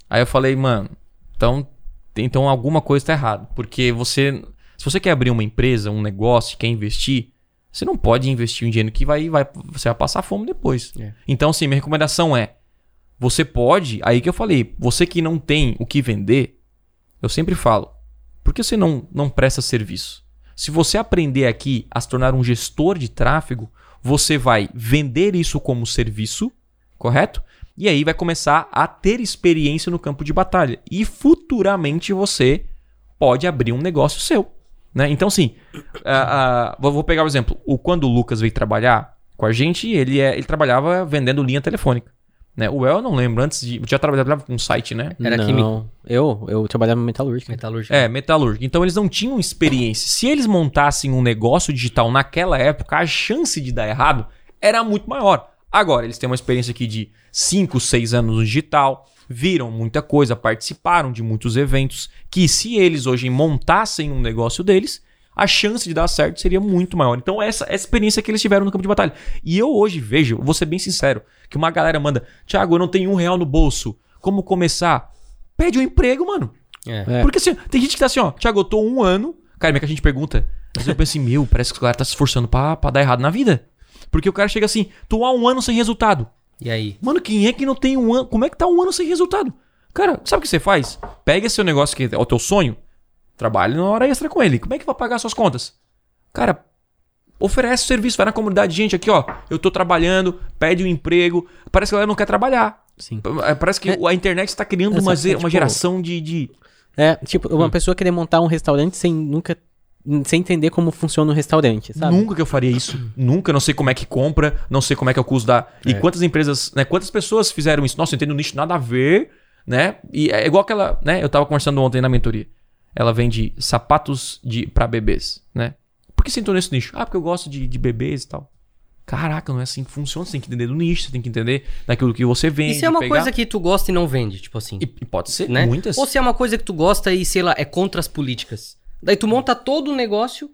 Aí eu falei, mano, então, então alguma coisa tá errada. Porque você. Se você quer abrir uma empresa, um negócio, quer investir, você não pode investir um dinheiro que vai, vai, você vai passar fome depois. É. Então, assim, minha recomendação é: você pode, aí que eu falei, você que não tem o que vender, eu sempre falo, por que você não, não presta serviço? Se você aprender aqui a se tornar um gestor de tráfego, você vai vender isso como serviço, correto? E aí vai começar a ter experiência no campo de batalha. E futuramente você pode abrir um negócio seu. Né? Então, assim, ah, ah, vou pegar o exemplo. O, quando o Lucas veio trabalhar com a gente, ele, é, ele trabalhava vendendo linha telefônica. Né? O El, eu não lembro, antes de. Já trabalhava com um site, né? Era não, químico. Eu, eu trabalhava metalúrgica. Metalúrgica. É, metalúrgica. Então eles não tinham experiência. Se eles montassem um negócio digital naquela época, a chance de dar errado era muito maior. Agora, eles têm uma experiência aqui de 5, 6 anos no digital, viram muita coisa, participaram de muitos eventos, que se eles hoje montassem um negócio deles, a chance de dar certo seria muito maior. Então, essa é a experiência que eles tiveram no campo de batalha. E eu hoje vejo, vou ser bem sincero, que uma galera manda, Thiago, eu não tenho um real no bolso. Como começar? Pede um emprego, mano. É. É. Porque assim, tem gente que tá assim, ó, Thiago, eu tô um ano. Cara, que a gente pergunta. Às vezes eu penso assim, meu, parece que o cara tá se esforçando pra, pra dar errado na vida. Porque o cara chega assim, tô há um ano sem resultado. E aí? Mano, quem é que não tem um ano? Como é que tá um ano sem resultado? Cara, sabe o que você faz? Pega seu negócio que é o teu sonho, trabalhe na hora extra com ele. Como é que vai pagar suas contas? Cara, Oferece serviço, vai na comunidade, gente, aqui ó, eu tô trabalhando, pede um emprego. Parece que a galera não quer trabalhar. Sim. É, Parece que a internet está criando uma, é, uma tipo- geração de, de- É, tipo, uma Hum. pessoa querer montar um restaurante sem nunca. sem entender como funciona um restaurante, sabe? Nunca que eu faria isso. Nunca, não sei como é que compra, não sei como é que é o custo da. E quantas empresas, né? Quantas pessoas fizeram isso? Nossa, eu entendo nicho nada a ver, né? E é igual aquela, né? Eu tava conversando ontem na mentoria. Ela vende sapatos de para bebês, né? Por que você entrou nesse nicho? Ah, porque eu gosto de, de bebês e tal. Caraca, não é assim que funciona. Você tem que entender do nicho, você tem que entender daquilo que você vende. E se é uma pegar- coisa que tu gosta e não vende, tipo assim, E, e pode ser né? muitas. Ou se é uma coisa que tu gosta e, sei lá, é contra as políticas. Daí tu monta todo o negócio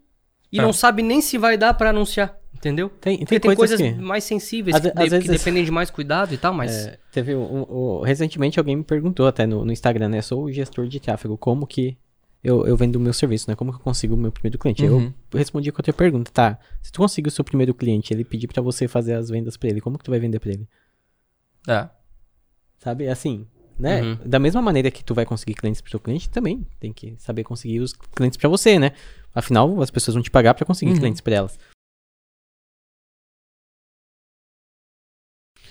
e É. não sabe nem se vai dar pra anunciar, entendeu? Tem, Porque tem, tem coisas, coisas que. mais sensíveis, Às que, de- às que vezes- dependem de mais cuidado e tal, mas... É, teve um, um- um- recentemente alguém me perguntou até no, no Instagram, né? Sou o gestor de tráfego, como que eu, eu vendo o meu serviço, né? Como que eu consigo o meu primeiro cliente? Uhum. Eu respondi com outra pergunta, tá? Se tu conseguir o seu primeiro cliente, ele pedir pra você fazer as vendas pra ele, como que tu vai vender pra ele? É. Sabe? Assim, né? Uhum. Da mesma maneira que tu vai conseguir clientes pro teu cliente, também tem que saber conseguir os clientes pra você, né? Afinal, as pessoas vão te pagar pra conseguir Uhum. clientes pra elas.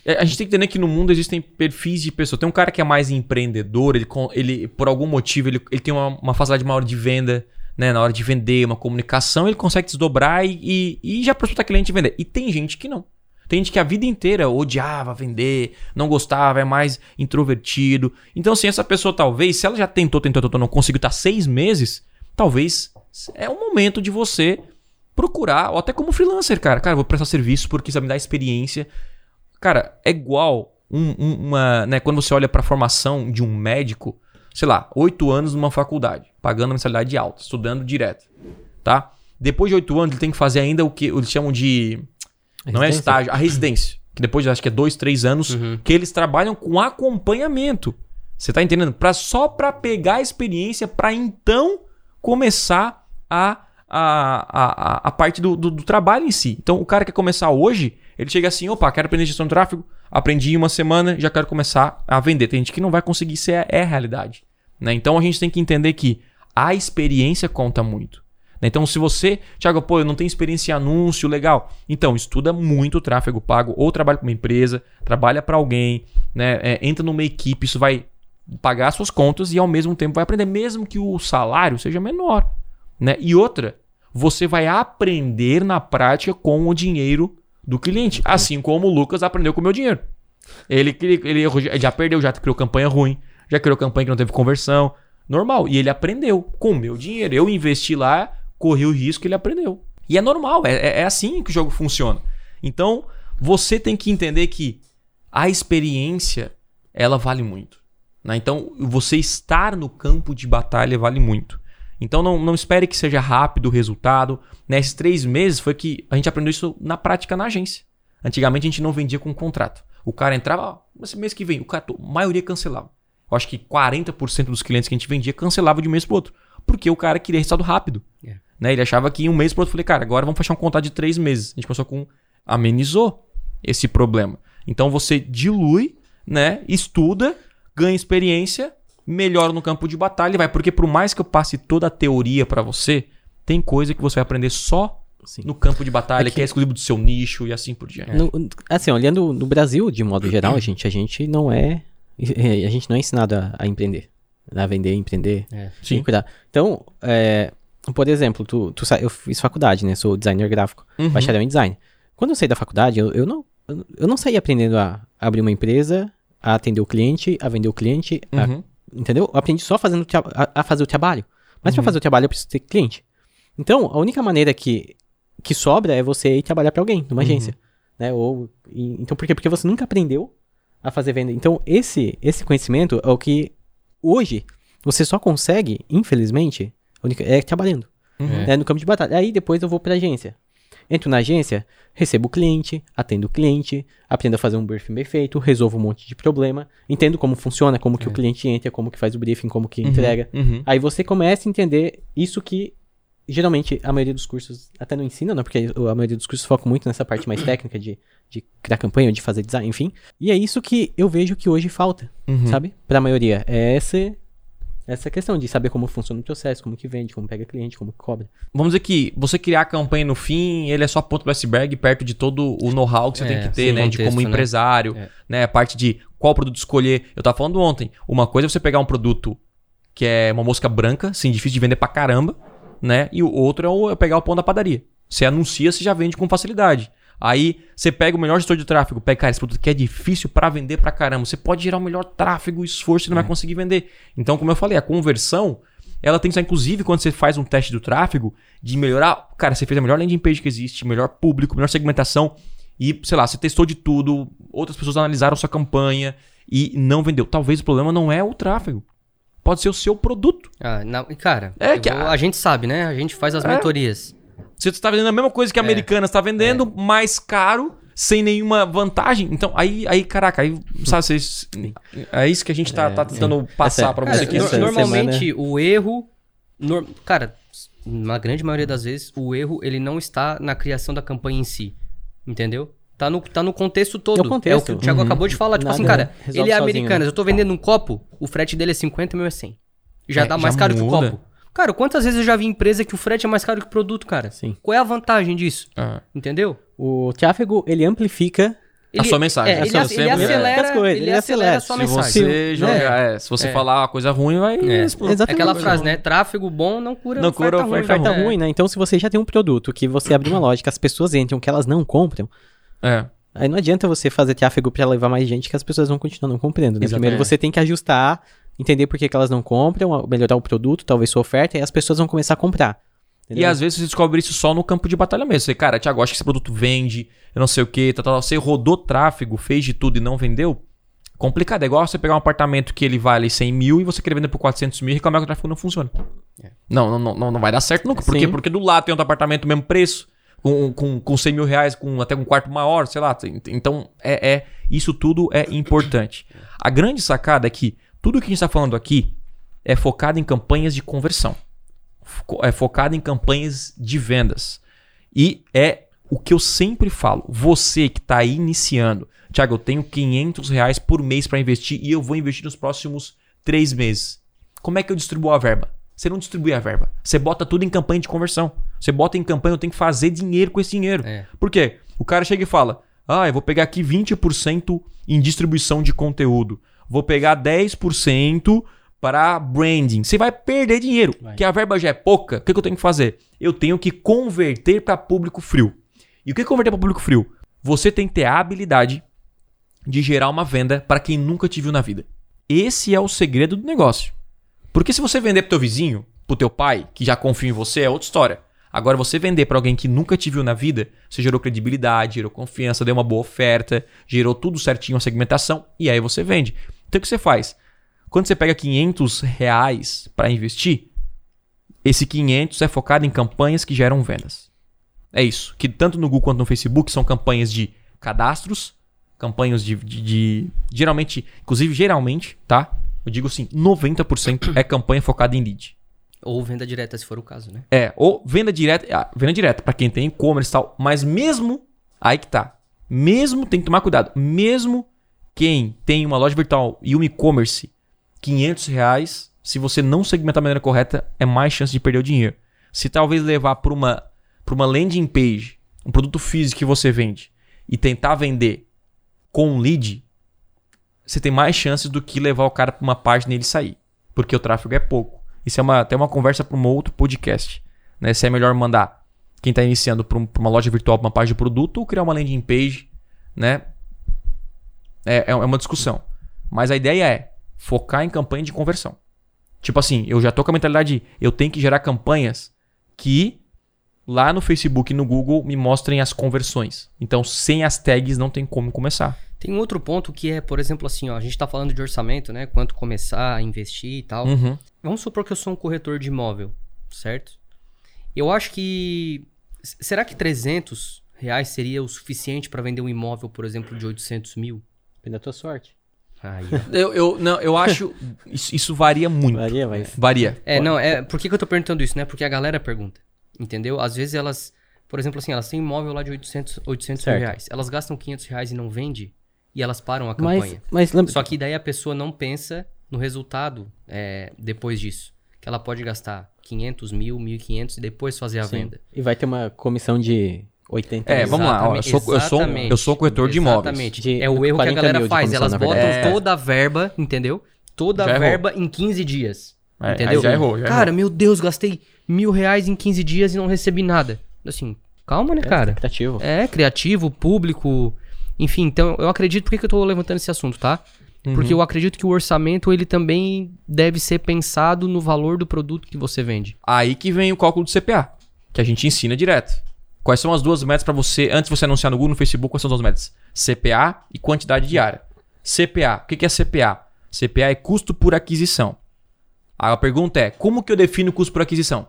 A gente tem que entender que no mundo existem perfis de pessoas. Tem um cara que é mais empreendedor, ele, ele por algum motivo, ele, ele tem uma, uma facilidade maior de venda, né? Na hora de vender, uma comunicação, ele consegue desdobrar e, e, e já prospectar cliente e vender. E tem gente que não. Tem gente que a vida inteira odiava vender, não gostava, é mais introvertido. Então, assim, essa pessoa talvez, se ela já tentou, tentou, tentou, não conseguiu estar seis meses, talvez é o momento de você procurar, ou até como freelancer, cara. Cara, vou prestar serviço porque isso vai me dar experiência. Cara, é igual um- um- uma. Né, quando você olha para a formação de um médico, sei lá, oito anos numa faculdade, pagando mensalidade alta, estudando direto. Tá? Depois de oito anos, ele tem que fazer ainda o que eles chamam de. Não é estágio, a residência. Que depois de acho que é dois, três anos, Uhum. que eles trabalham com acompanhamento. Você tá entendendo? Pra, só para pegar a experiência, para então começar a, a, a, a parte do, do, do trabalho em si. Então, o cara quer começar hoje, ele chega assim: opa, quero aprender gestão de tráfego, aprendi em uma semana, já quero começar a vender. Tem gente que não vai conseguir, isso é, é a realidade. Né? Então, a gente tem que entender que a experiência conta muito. né? Então, se você, Thiago, pô, eu não tenho experiência em anúncio, legal. Então, estuda muito tráfego pago, ou trabalha com uma empresa, trabalha para alguém, né? É, entra numa equipe, isso vai pagar suas contas e ao mesmo tempo vai aprender, mesmo que o salário seja menor. Né? E outra, você vai aprender na prática com o dinheiro do cliente. Assim como o Lucas aprendeu com o meu dinheiro. Ele, ele, já perdeu, já criou campanha ruim, já criou campanha que não teve conversão. Normal. E ele aprendeu com o meu dinheiro. Eu investi lá, corri o risco, ele aprendeu. E é normal, é, é- é assim que o jogo funciona. Então, você tem que entender que a experiência, ela vale muito. né? Então, você estar no campo de batalha vale muito. Então, não, não espere que seja rápido o resultado. Nesses três meses foi que a gente aprendeu isso na prática na agência. Antigamente a gente não vendia com contrato. O cara entrava, ó, esse mês que vem, o cara, a maioria cancelava. Eu acho que 40% dos clientes que a gente vendia cancelava de um mês pro outro. Porque o cara queria resultado rápido. É. Né? Ele achava que em um mês pro outro. Eu falei, cara, agora vamos fechar um contrato de três meses. A gente começou com. amenizou esse problema. Então você dilui, né? Estuda, ganha experiência, melhora no campo de batalha e vai. Porque por mais que eu passe toda a teoria pra você, tem coisa que você vai aprender só Sim. no campo de batalha, É que... que- é exclusivo do seu nicho e assim por diante. No- assim, olhando no Brasil, de modo geral, a gente, a gente não é. A gente não é ensinado a, a empreender. A vender, empreender. É. Sim. Cuidar. Então, é, por exemplo, tu, tu sa- eu fiz faculdade, né? Sou designer gráfico, Uhum. bacharel em design. Quando eu saí da faculdade, eu, eu não, eu não saí aprendendo a abrir uma empresa, a atender o cliente, a vender o cliente, a- Uhum. Entendeu? Eu aprendi só fazendo a, a fazer o trabalho. Mas pra fazer o trabalho eu preciso ter cliente. Então, a única maneira que, que sobra é você ir trabalhar pra alguém, numa agência. Né? Ou, e- então, por quê? Porque você nunca aprendeu a fazer venda. Então, esse, esse conhecimento é o que hoje você só consegue, infelizmente, única- é trabalhando Uhum. né, no campo de batalha. Aí depois eu vou pra agência. Entro na agência, recebo o cliente, atendo o cliente, aprendo a fazer um briefing bem feito, resolvo um monte de problema, entendo como funciona, como que o cliente entra, como que faz o briefing, como que entrega. Uhum. Aí você começa a entender isso que geralmente a maioria dos cursos até não ensina, né? Porque a maioria dos cursos foca muito nessa parte mais técnica de, de criar campanha, de fazer design, enfim. E é isso que eu vejo que hoje falta, Uhum. sabe? Pra maioria. É esse, Essa questão de saber como funciona o processo, como que vende, como pega cliente, como que cobra. Vamos dizer que você criar a campanha no fim, ele é só a ponta do iceberg perto de todo o know-how que você É, tem que ter, né? de contexto, como né? empresário, É. né? A parte de qual produto escolher. Eu tava falando ontem, uma coisa é você pegar um produto que é uma mosca branca, assim, difícil de vender pra caramba, né? E o outro é, o- é pegar o pão da padaria. Você anuncia, você já vende com facilidade. Aí você pega o melhor gestor de tráfego, pega, cara, esse produto que é difícil pra vender pra caramba. Você pode gerar o melhor tráfego e esforço, você não vai conseguir vender. Então, como eu falei, a conversão, ela tem que ser, inclusive, quando você faz um teste do tráfego, de melhorar. Cara, você fez a melhor landing page que existe, melhor público, melhor segmentação. E, sei lá, você testou de tudo, outras pessoas analisaram sua campanha e não vendeu. Talvez o problema não é o tráfego. Pode ser o seu produto. Ah, não, e cara, É que vou- a- a... gente sabe, né? A gente faz as mentorias. Você está vendendo a mesma coisa que a É. americana está vendendo, mais caro, sem nenhuma vantagem. Então, aí, aí caraca, aí, sabe, vocês. É isso que a gente tá, É, tá tentando passar Essa- pra Cara, no- essa normalmente o erro. nor- Cara, na grande maioria das vezes, o erro ele não está na criação da campanha em si. Entendeu? Tá no, tá no contexto todo. É o contexto. que o Thiago Uhum. acabou de falar. Tipo Nada assim, cara, ele é americano, né? eu tô vendendo um copo, o frete dele é 50, meu é 100. Já É, dá já mais caro que o muda. copo. Cara, quantas vezes eu já vi empresa que o frete é mais caro que o produto, cara? Sim. Qual é a vantagem disso? Ah. Entendeu? O tráfego, ele amplifica A sua mensagem. É, ele, você- ele é. acelera, As coisas, ele ele acelera acelera. a sua Se mensagem. você Se- jogar, né? é, se você É. falar uma coisa ruim, vai. É. explodir. Exatamente. Aquela frase, não. né? Tráfego bom não cura Não cura oferta ruim. oferta É. ruim, né? Então, se você já tem um produto que você abre uma loja, que as pessoas entram, que elas não compram, É. aí não adianta você fazer tráfego pra levar mais gente, que as pessoas vão continuar não comprando, né? Exatamente. Primeiro você tem que ajustar, entender por que, que elas não compram, melhorar o produto, talvez sua oferta, e as pessoas vão começar a comprar. E entendeu? às vezes você descobre isso só no campo de batalha mesmo. Você, cara, Thiago, acho que esse produto vende, eu não sei o que, tal, tal. Você rodou tráfego, fez de tudo e não vendeu. Complicado. É igual você pegar um apartamento que ele vale 100 mil e você querer vender por 400 mil e reclamar que o tráfego não funciona. Não, não, não, não, não vai dar certo nunca. Por quê? Porque do lado tem outro apartamento, mesmo preço, com, com, com 100 mil reais, com até um quarto maior, sei lá. Então, é, é isso tudo é importante. A grande sacada é que tudo que a gente está falando aqui é focado em campanhas de conversão. É focado em campanhas de vendas. E é o que eu sempre falo. Você que está aí iniciando, Tiago, eu tenho 500 reais por mês para investir e eu vou investir nos próximos três meses. Como é que eu distribuo a verba? Você não distribui a verba. Você bota tudo em campanha de conversão. Você bota em campanha, eu tenho que fazer dinheiro com esse dinheiro. É. Por quê? O cara chega e fala: Ah, eu vou pegar aqui 20% em distribuição de conteúdo. Vou pegar 10% para branding. Você vai perder dinheiro. Que a verba já é pouca. O que, que eu tenho que fazer? Eu tenho que converter para público frio. E o que é converter para público frio? Você tem que ter a habilidade de gerar uma venda para quem nunca te viu na vida. Esse é o segredo do negócio. Porque se você vender pro teu vizinho, pro teu pai, que já confia em você, é outra história. Agora, você vender para alguém que nunca te viu na vida, você gerou credibilidade, gerou confiança, deu uma boa oferta, gerou tudo certinho, a segmentação, e aí você vende. Então, o que você faz? Quando você pega 500 reais para investir, esse 500 é focado em campanhas que geram vendas. É isso. Que tanto no Google quanto no Facebook são campanhas de cadastros, campanhas de, de, de- geralmente, inclusive geralmente, tá? Eu digo assim, 90% é campanha focada em lead. Ou venda direta, se for o caso, né? É, ou venda direta, ah, venda direta para quem tem e-commerce e tal, mas mesmo aí que tá. Mesmo tem que tomar cuidado, mesmo quem tem uma loja virtual e um e-commerce, 500 reais, se você não segmentar da maneira correta, é mais chance de perder o dinheiro. Se talvez levar para uma uma landing page, um produto físico que você vende e tentar vender com um lead, você tem mais chances do que levar o cara para uma página e ele sair, porque o tráfego é pouco. Isso é uma, até uma conversa para um outro podcast. Né? Se é melhor mandar quem está iniciando para uma loja virtual, para uma página de produto, ou criar uma landing page. Né? É, é uma discussão. Mas a ideia é focar em campanha de conversão. Tipo assim, eu já tô com a mentalidade de eu tenho que gerar campanhas que lá no Facebook e no Google me mostrem as conversões. Então, sem as tags não tem como começar. Tem um outro ponto que é, por exemplo, assim, ó, a gente tá falando de orçamento, né? Quanto começar a investir e tal. Uhum. Vamos supor que eu sou um corretor de imóvel, certo? Eu acho que. Será que 300 reais seria o suficiente para vender um imóvel, por exemplo, de 800 mil? Depende da tua sorte. Aí. *laughs* Eu, eu, não, eu acho. Isso, isso varia muito. Varia, mas... Varia. É, não, é. Por que, que eu tô perguntando isso, né? Porque a galera pergunta. Entendeu? Às vezes elas. Por exemplo, assim, elas têm um imóvel lá de 800, 800 mil Certo. reais. Elas gastam 500 reais e não vende. E elas param a Mas, campanha. mas lembra... Só que daí a pessoa não pensa no resultado é, depois disso. Que ela pode gastar 500 mil, 1.500 e depois fazer a Sim. venda. E vai ter uma comissão de 80 É, vamos lá, ó, eu sou- eu sou um- eu sou corretor de imóveis. Exatamente. De é o erro que a 40 galera faz. comissão, Elas botam. É. toda a verba, entendeu? Toda Já a errou. verba em 15 dias. É, entendeu? aí já errou, já cara, meu Deus, gastei mil reais em 15 dias e não recebi nada. Assim, calma, né, É, cara? expectativo. É, criativo, público. Enfim, então eu acredito. Por que, que eu tô levantando esse assunto, tá? Porque Uhum. eu acredito que o orçamento ele também deve ser pensado no valor do produto que você vende. Aí que vem o cálculo do CPA, que a gente ensina direto. Quais são as duas metas para você, antes de você anunciar no Google, no Facebook, quais são as duas metas? CPA e quantidade diária. CPA, o que é CPA? CPA é custo por aquisição. Aí a pergunta é, como que eu defino o custo por aquisição?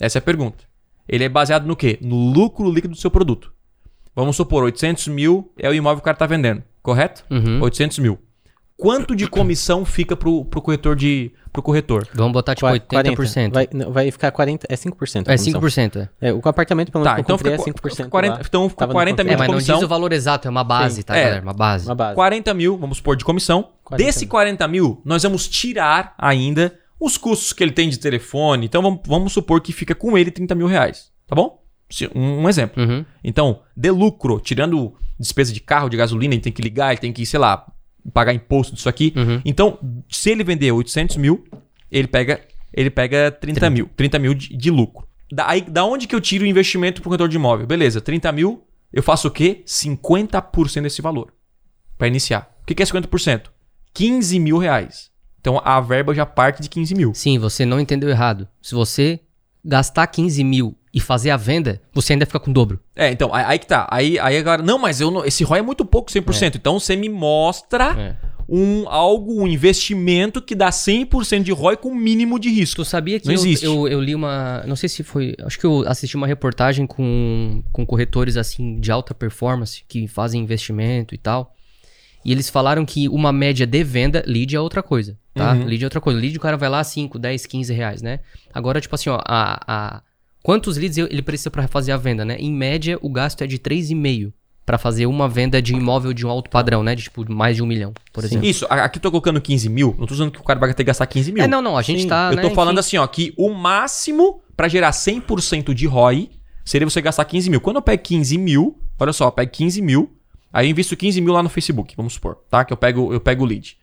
Essa é a pergunta. Ele é baseado no quê? No lucro líquido do seu produto. Vamos supor, 800 mil é o imóvel que o cara está vendendo, correto? Uhum. 800 mil. Quanto de comissão fica pro, pro corretor de. pro corretor? Vamos botar tipo Qua- 80%. Vai, não, vai ficar 40, é 5%. a É comissão. 5%. É. É, o apartamento, pelo menos, Tá, que eu então fica, é 5%. 40, lá. então fica Tava no 40 mil É, de mas não diz o valor exato, é uma base, Sim. tá, É. galera? Uma base. Uma base. 40 mil, vamos supor, de comissão. 40 Desse mil. 40 mil, nós vamos tirar ainda os custos que ele tem de telefone. Então vamos, vamos supor que fica com ele 30 mil reais. Tá bom? Um, um exemplo. Uhum. Então, de lucro, tirando despesa de carro, de gasolina, ele tem que ligar, ele tem que, sei lá, pagar imposto disso aqui. Uhum. Então, se ele vender 800 mil, ele pega, ele pega 30 mil. 30 mil de, de lucro. Daí, da onde que eu tiro o investimento pro corretor de imóvel? Beleza, 30 mil, eu faço o quê? 50% desse valor. Para iniciar. O que que é 50%? 15 mil reais. Então, a verba já parte de 15 mil. Sim, você não entendeu errado. Se você gastar 15 mil e fazer a venda, você ainda fica com o dobro. É, então, aí, aí que tá. Aí, aí agora, não, mas eu não, esse ROI é muito pouco, 100%. Então, você me mostra É. um algo, um investimento que dá 100% de ROI com mínimo de risco. Tu sabia que Não eu, existe. eu, eu li uma. Não sei se foi. Acho que eu assisti uma reportagem com, com corretores assim de alta performance que fazem investimento e tal. E eles falaram que uma média de venda, lead é outra coisa, tá? Uhum. Lead é outra coisa. Lead o cara vai lá 5, 10, 15 reais, né? Agora, tipo assim, ó, a, a, quantos leads ele precisa pra fazer a venda, né? Em média, o gasto é de 3,5 pra fazer uma venda de imóvel de um alto padrão, né? De tipo mais de um milhão, por exemplo. Isso, aqui eu tô colocando 15 mil, não tô dizendo que o cara vai ter que gastar 15 mil. É, não, não, a gente Sim, tá. eu né, tô falando enfim. assim, ó, que o máximo pra gerar 100% de ROI seria você gastar 15 mil. Quando eu pego 15 mil, olha só, eu pego 15 mil, aí eu invisto 15 mil lá no Facebook, vamos supor, tá? Que eu pego, eu pego o lead.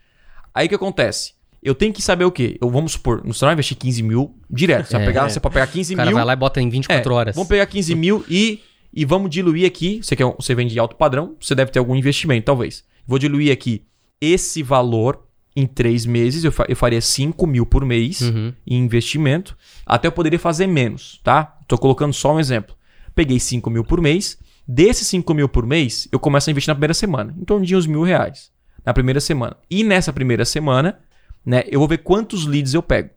Aí o que acontece? Eu tenho que saber o quê? Eu, vamos supor, você não vai investir 15 mil direto. Você, vai É. pegar, você pode pegar 15 O cara mil. vai lá e bota em 24 É, horas. Vamos pegar 15 mil e, e vamos diluir aqui. Você, quer, você vende de alto padrão, você deve ter algum investimento, talvez. Vou diluir aqui esse valor em três meses. Eu, fa- eu faria 5 mil por mês Uhum. em investimento. Até eu poderia fazer menos, tá? Tô colocando só um exemplo. Peguei 5 mil por mês. Desses 5 mil por mês, eu começo a investir na primeira semana, em torno de uns mil reais. Na primeira semana. E nessa primeira semana, né, eu vou ver quantos leads eu pego.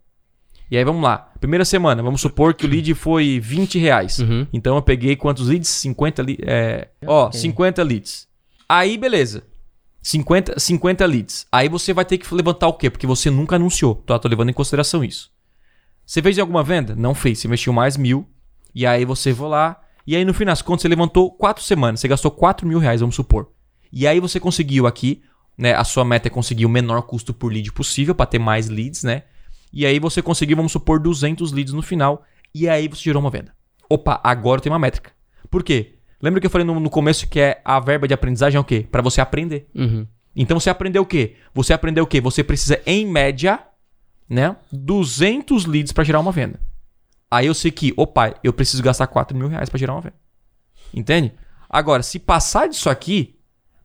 E aí vamos lá. Primeira semana, vamos supor que o lead foi 20 reais. Uhum. Então eu peguei quantos leads? 50 leads. É, ó, 50 leads. Aí, beleza. 50, 50 leads. Aí você vai ter que levantar o quê? Porque você nunca anunciou. Tá? Tô levando em consideração isso. Você fez alguma venda? Não fez. Você investiu mais mil. E aí você vai lá. E aí no final das contas você levantou quatro semanas. Você gastou 4 mil reais, vamos supor. E aí você conseguiu aqui, né? A sua meta é conseguir o menor custo por lead possível para ter mais leads, né? E aí você conseguiu, vamos supor, 200 leads no final. E aí você gerou uma venda. Opa, agora tem uma métrica. Por quê? Lembra que eu falei no, no começo que é a verba de aprendizagem é o quê? Para você aprender. Uhum. Então você aprendeu o quê? Você aprendeu o quê? Você precisa, em média, né? 200 leads para gerar uma venda. Aí eu sei que, opa, eu preciso gastar 4 mil reais para gerar uma venda. Entende? Agora, se passar disso aqui,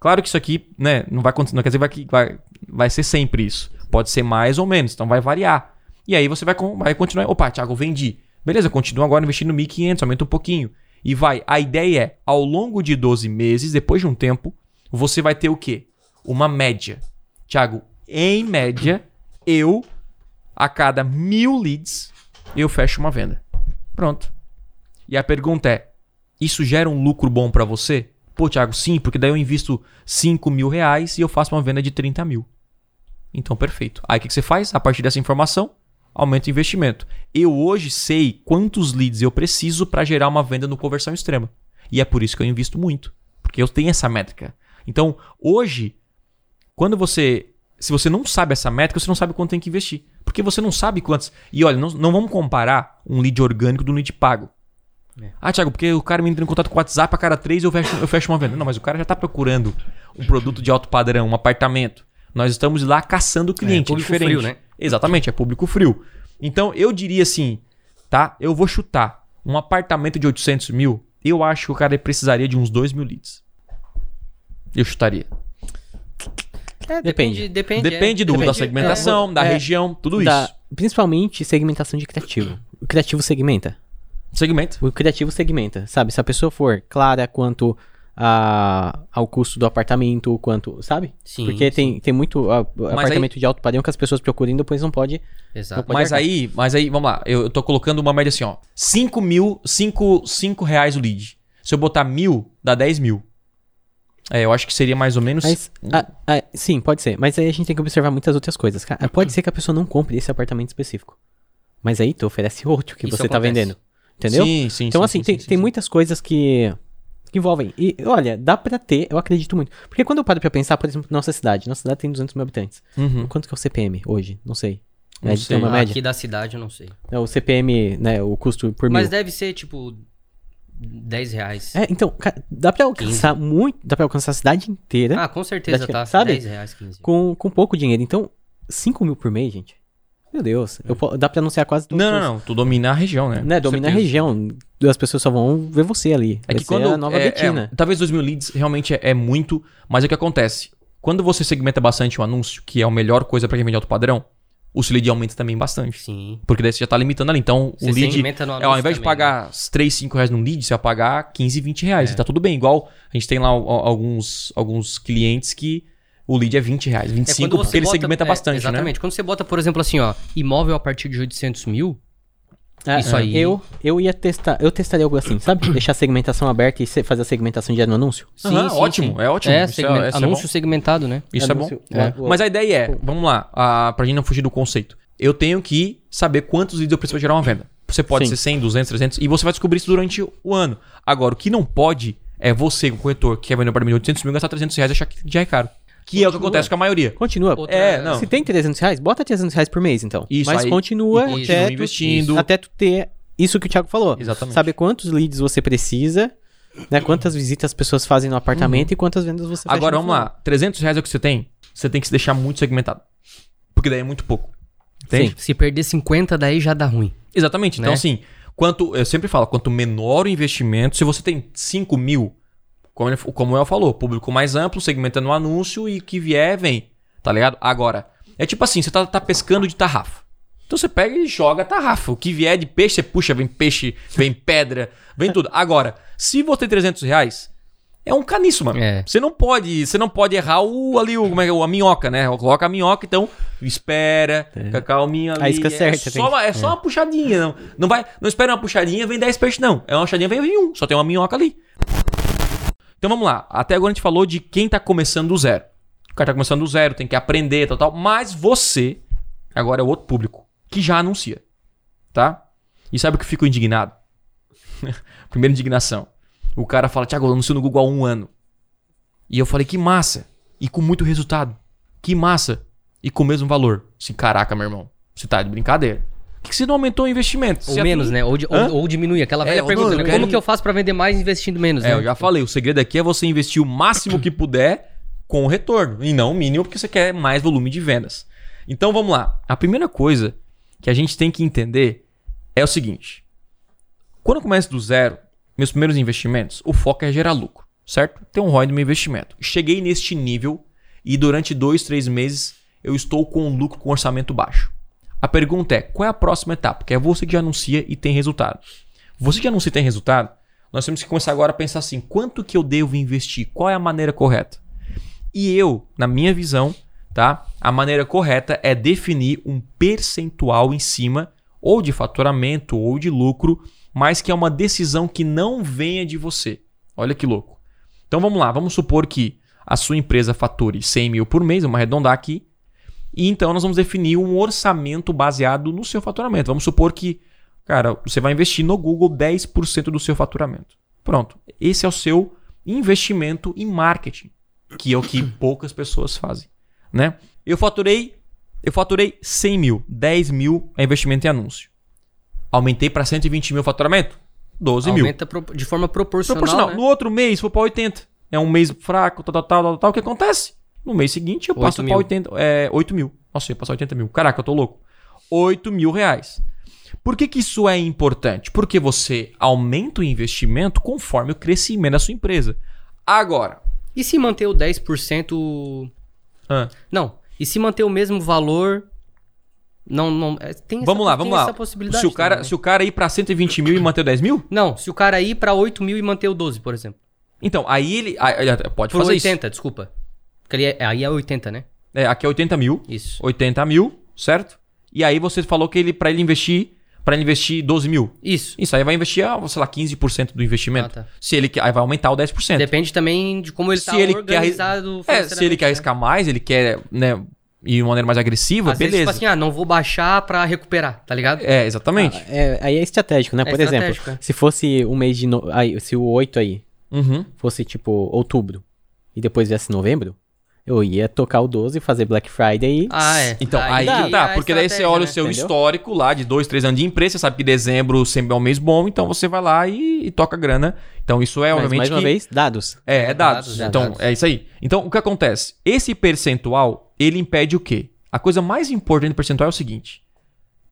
claro que isso aqui, né? Não vai acontecer, não quer dizer que vai, vai, ser sempre isso. Pode ser mais ou menos, então vai variar. E aí você vai, vai continuar. Opa, Thiago, vendi. Beleza, continua agora investindo 1.500, aumenta um pouquinho. E vai. A ideia é, ao longo de 12 meses, depois de um tempo, você vai ter o quê? Uma média. Thiago, em média, eu, a cada mil leads, eu fecho uma venda. Pronto. E a pergunta é: isso gera um lucro bom pra você? Pô, Thiago, sim, porque daí eu invisto 5 mil reais e eu faço uma venda de 30 mil. Então, perfeito. Aí o que você faz? A partir dessa informação, aumenta o investimento. Eu hoje sei quantos leads eu preciso para gerar uma venda no conversão extrema. E é por isso que eu invisto muito. Porque eu tenho essa métrica. Então, hoje, quando você se você não sabe essa métrica, você não sabe quanto tem que investir. Porque você não sabe quantos. E olha, não, não vamos comparar um lead orgânico do lead pago. É. Ah, Thiago, porque o cara me entra em contato com o WhatsApp a cada três eu fecho, eu fecho uma venda. Não, mas o cara já tá procurando um produto de alto padrão, um apartamento. Nós estamos lá caçando o cliente. É, público diferente. frio, né? Exatamente, é público frio. Então, eu diria assim, tá? Eu vou chutar. Um apartamento de 800 mil, eu acho que o cara precisaria de uns 2 mil leads. Eu chutaria. É, Depende. Depende, Depende, é. do, da Depende. segmentação, da É. região, tudo Da- isso. Principalmente segmentação de criativo. O criativo segmenta. Segmento. O criativo segmenta, sabe? Se a pessoa for clara quanto a, ao custo do apartamento, quanto, sabe? Sim, Porque tem, tem muito a- apartamento aí- de alto padrão que as pessoas procuram e depois não pode. Exato. Pode Mas arcar. aí, mas aí, vamos lá. Eu, eu tô colocando uma média assim, ó. 5 mil, 5, 5 reais o lead. Se eu botar mil, dá 10 mil. É, eu acho que seria mais ou menos. Mas, ah, ah, sim, pode ser. Mas aí a gente tem que observar muitas outras coisas. cara. Pode ser que a pessoa não compre esse apartamento específico. Mas aí tu oferece outro que Isso você tá acontece. vendendo. Entendeu? Sim, sim. Então, sim, assim, sim, tem, sim, tem muitas coisas que, que envolvem. E, olha, dá pra ter, eu acredito muito. Porque quando eu paro pra pensar, por exemplo, nossa cidade. Nossa cidade tem 200 mil habitantes. Uhum. Quanto que é o CPM hoje? Não sei. Não Média, sei. uma Ah, média? Aqui da cidade eu não sei. É, o CPM, né, o custo por Mas mil. deve ser tipo 10 reais. É, então, dá pra alcançar muito, dá pra alcançar a cidade inteira Ah, com certeza tá. sabe? 10 reais, 15. com, com pouco dinheiro. Então, 5 mil por mês, gente. Meu Deus, eu dá pra anunciar quase todos Não, não, não. Tu domina a região, né? Né, domina a região. As pessoas só vão ver você ali. É Vai que ser quando. a nova é, Betina. é, talvez 2 mil leads realmente é, é muito, mas é o que acontece. Quando você segmenta bastante um anúncio, que é a melhor coisa pra quem vende alto padrão, o seu lead aumenta também bastante. Sim. Porque daí você já tá limitando ali. Então, Você o lead. segmenta no É, ao invés de também, né? pagar 3, 5 reais num lead, você vai pagar 15, 20 reais. É. E tá tudo bem. Igual a gente tem lá ó, alguns, alguns clientes que o lead é 20 reais, É 25, quando você porque ele bota- segmenta é, bastante, né? Exatamente. Quando você bota, por exemplo, assim, ó, imóvel a partir de 800 mil, É, Isso aí. Eu, eu ia testar, eu testaria algo assim, sabe? Deixar a segmentação aberta e fazer a segmentação diária no anúncio. Aham, ótimo, é ótimo. É, Isso é- é anúncio bom. segmentado, né? Isso é bom. Anúncio- É. o- o- Mas a ideia é, vamos lá, a, pra gente não fugir do conceito. Eu tenho que saber quantos leads eu preciso pra gerar uma venda. Você pode Sim. ser 100, 200, 300, e você vai descobrir isso durante o ano. Agora, o que não pode é você, o corretor, que quer vender um apartamento de 800 mil, gastar 300 reais e achar que já é caro. Que é o que Continua. acontece com a maioria. Continua. Outra- É, não. Se tem 300 reais, bota 300 reais por mês, então. Isso, Mas aí- continua, e continua até, tu, investindo. até tu ter isso que o Thiago falou. Exatamente. Saber quantos leads você precisa, né? Quantas visitas as pessoas fazem no apartamento e quantas vendas você fecha Agora, vamos lá. 300 reais é o que você tem, você tem que se deixar muito segmentado. Porque daí é muito pouco. Entende? Se perder 50, daí já dá ruim. Exatamente. Então, Né? assim, quanto eu sempre falo, quanto menor o investimento, se você tem 5 mil, como, ele- como eu falou, público mais amplo, segmentando o anúncio e que vier, vem. Tá ligado? Agora, é tipo assim, você tá, tá pescando de tarrafa. Então você pega e joga tarrafa. O que vier de peixe, você puxa, vem peixe, vem pedra, vem tudo. Agora, se você tem 300 reais, é um caniço, mano. É. Você não pode, você não pode errar o ali o, como é, é, a minhoca, né? Coloca a minhoca, então espera, fica calminho ali. A isca é certa, só, uma, é só uma puxadinha, não. Não vai, não espera uma puxadinha, vem 10 peixes não. É uma puxadinha, vem vem um, só tem uma minhoca ali. Então vamos lá. Até agora a gente falou de quem tá começando do zero. O cara tá começando do zero, tem que aprender, tal, tal. Mas você, agora é outro público, que já anuncia. Tá? E sabe o que eu fico indignado? *laughs* Primeira indignação. O cara fala, Thiago, eu anuncio no Google há um ano. E eu falei, que massa. E com muito resultado. Que massa. E com o mesmo valor. Assim, caraca, meu irmão. Você tá de brincadeira. Que você não aumentou o investimento? Ou menos, tem- né? Ou, ou, ou diminuir. Aquela É, velha ou pergunta, não, né? Como quero- que eu faço pra vender mais investindo menos, É, né? eu já falei, o segredo aqui é você investir o máximo que puder com o retorno. E não o mínimo porque você quer mais volume de vendas. Então vamos lá. A primeira coisa que a gente tem que entender é o seguinte. Quando eu começo do zero, meus primeiros investimentos, o foco é gerar lucro, certo? Ter um ROI no meu investimento. Cheguei neste nível e durante dois, três meses eu estou com um lucro com orçamento baixo. A pergunta é, qual é a próxima etapa? Que é você que já anuncia e tem resultado. Você que anuncia e tem resultado, nós temos que começar agora a pensar assim, quanto que eu devo investir? Qual é a maneira correta? E eu, na minha visão, tá? A maneira correta é definir um percentual em cima ou de faturamento ou de lucro, mas que é uma decisão que não venha de você. Olha que louco. Então vamos lá, vamos supor que a sua empresa fature 100 mil por mês, vamos arredondar aqui, e então nós vamos definir um orçamento baseado no seu faturamento. Vamos supor que, cara, você vai investir no Google 10% do seu faturamento. Pronto. Esse é o seu investimento em marketing, que é o que *clears throat* poucas pessoas fazem. né? Eu faturei, eu faturei 100 mil, 10 mil é investimento em anúncio. Aumentei para 120 mil faturamento, 12 mil. Aumenta de forma proporcional. Proporcional. né? No outro mês, foi para 80. É um mês fraco, tal, tal, tal, tal, tal. O que acontece? No mês seguinte, eu 8 passo para 80. É, 8 mil. Nossa, eu ia passar 80 mil. Caraca, eu tô louco. 8 mil reais. Por que, que isso é importante? Porque você aumenta o investimento conforme o crescimento da sua empresa. Agora. E se manter o 10%. ah, Não. E se manter o mesmo valor. Não, não. é, Tem essa, vamos lá, vamos lá. Se o, cara, também, se o cara ir para 120 mil e manter 10 mil, Não, se o cara ir pra 8 mil e manter o 12, por exemplo. então aí ele. aí- pode Por fazer 80, desculpa. Ali é- aí é 80, né? É, aqui é 80 mil. Isso. 80 mil, certo? E aí você falou que ele para ele investir, para ele investir 12 mil. Isso. Isso aí vai investir, ah, sei lá, 15% do investimento. Ah, tá. Se ele quer, aí vai aumentar o 10%. Depende também de como ele Se tá ele quer organizado É, se ele quer né? arriscar mais, ele quer, né, ir de uma maneira mais agressiva, Às vezes, beleza. tipo assim, ah, não vou baixar pra recuperar, tá ligado? É, exatamente. Ah, é, aí é estratégico, né? É Por estratégico, exemplo, é. se fosse um mês de. No... aí, se o 8 aí Uhum. fosse tipo outubro e depois viesse novembro, eu ia tocar o 12, fazer Black Friday e. Ah, é. Então, aí, é tá, a porque daí você olha né? o seu Entendeu? histórico lá de dois, três anos de empresa, você sabe que dezembro sempre é um mês bom, então você vai lá e, e toca grana. Então isso é, Mas, obviamente, mais uma que- vez, dados. É, é dados. dados, é então, dados. é isso aí. Então, o que acontece? Esse percentual, ele impede o quê? A coisa mais importante do percentual é o seguinte.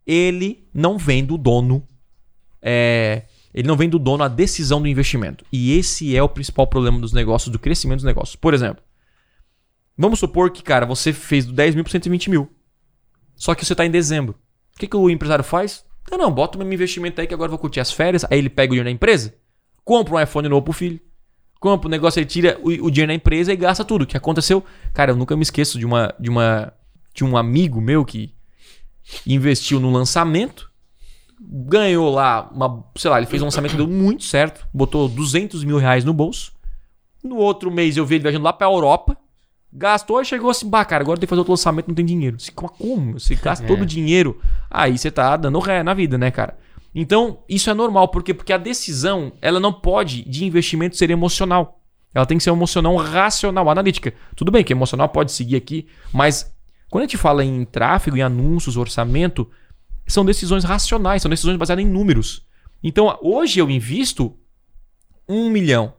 Ele não vem do dono. é, ele não vem do dono a decisão do investimento. E esse é o principal problema dos negócios, do crescimento dos negócios. Por exemplo, vamos supor que, cara, você fez do 10 mil para 120 mil. Só que você está em dezembro. O que, que o empresário faz? Não, não, bota o meu investimento aí que agora eu vou curtir as férias. Aí ele pega o dinheiro da empresa, compra um iPhone novo pro filho, compra o negócio, ele tira o, o dinheiro da empresa e gasta tudo. O que aconteceu? Cara, eu nunca me esqueço de uma de uma de um amigo meu que investiu no lançamento, ganhou lá uma, sei lá, ele fez um lançamento deu muito certo, botou 200 mil reais no bolso. No outro mês eu vi ele viajando lá pra Europa, gastou e chegou assim, bah, cara, agora tem que fazer outro lançamento, não tem dinheiro. Você, como- como? Você gasta É. todo o dinheiro, aí você tá dando ré na vida, né, cara? Então, isso é normal, por quê? Porque a decisão, ela não pode, de investimento, ser emocional. Ela tem que ser emocional racional, analítica. Tudo bem que emocional pode seguir aqui, mas quando a gente fala em tráfego, em anúncios, orçamento, são decisões racionais, são decisões baseadas em números. Então, hoje eu invisto um milhão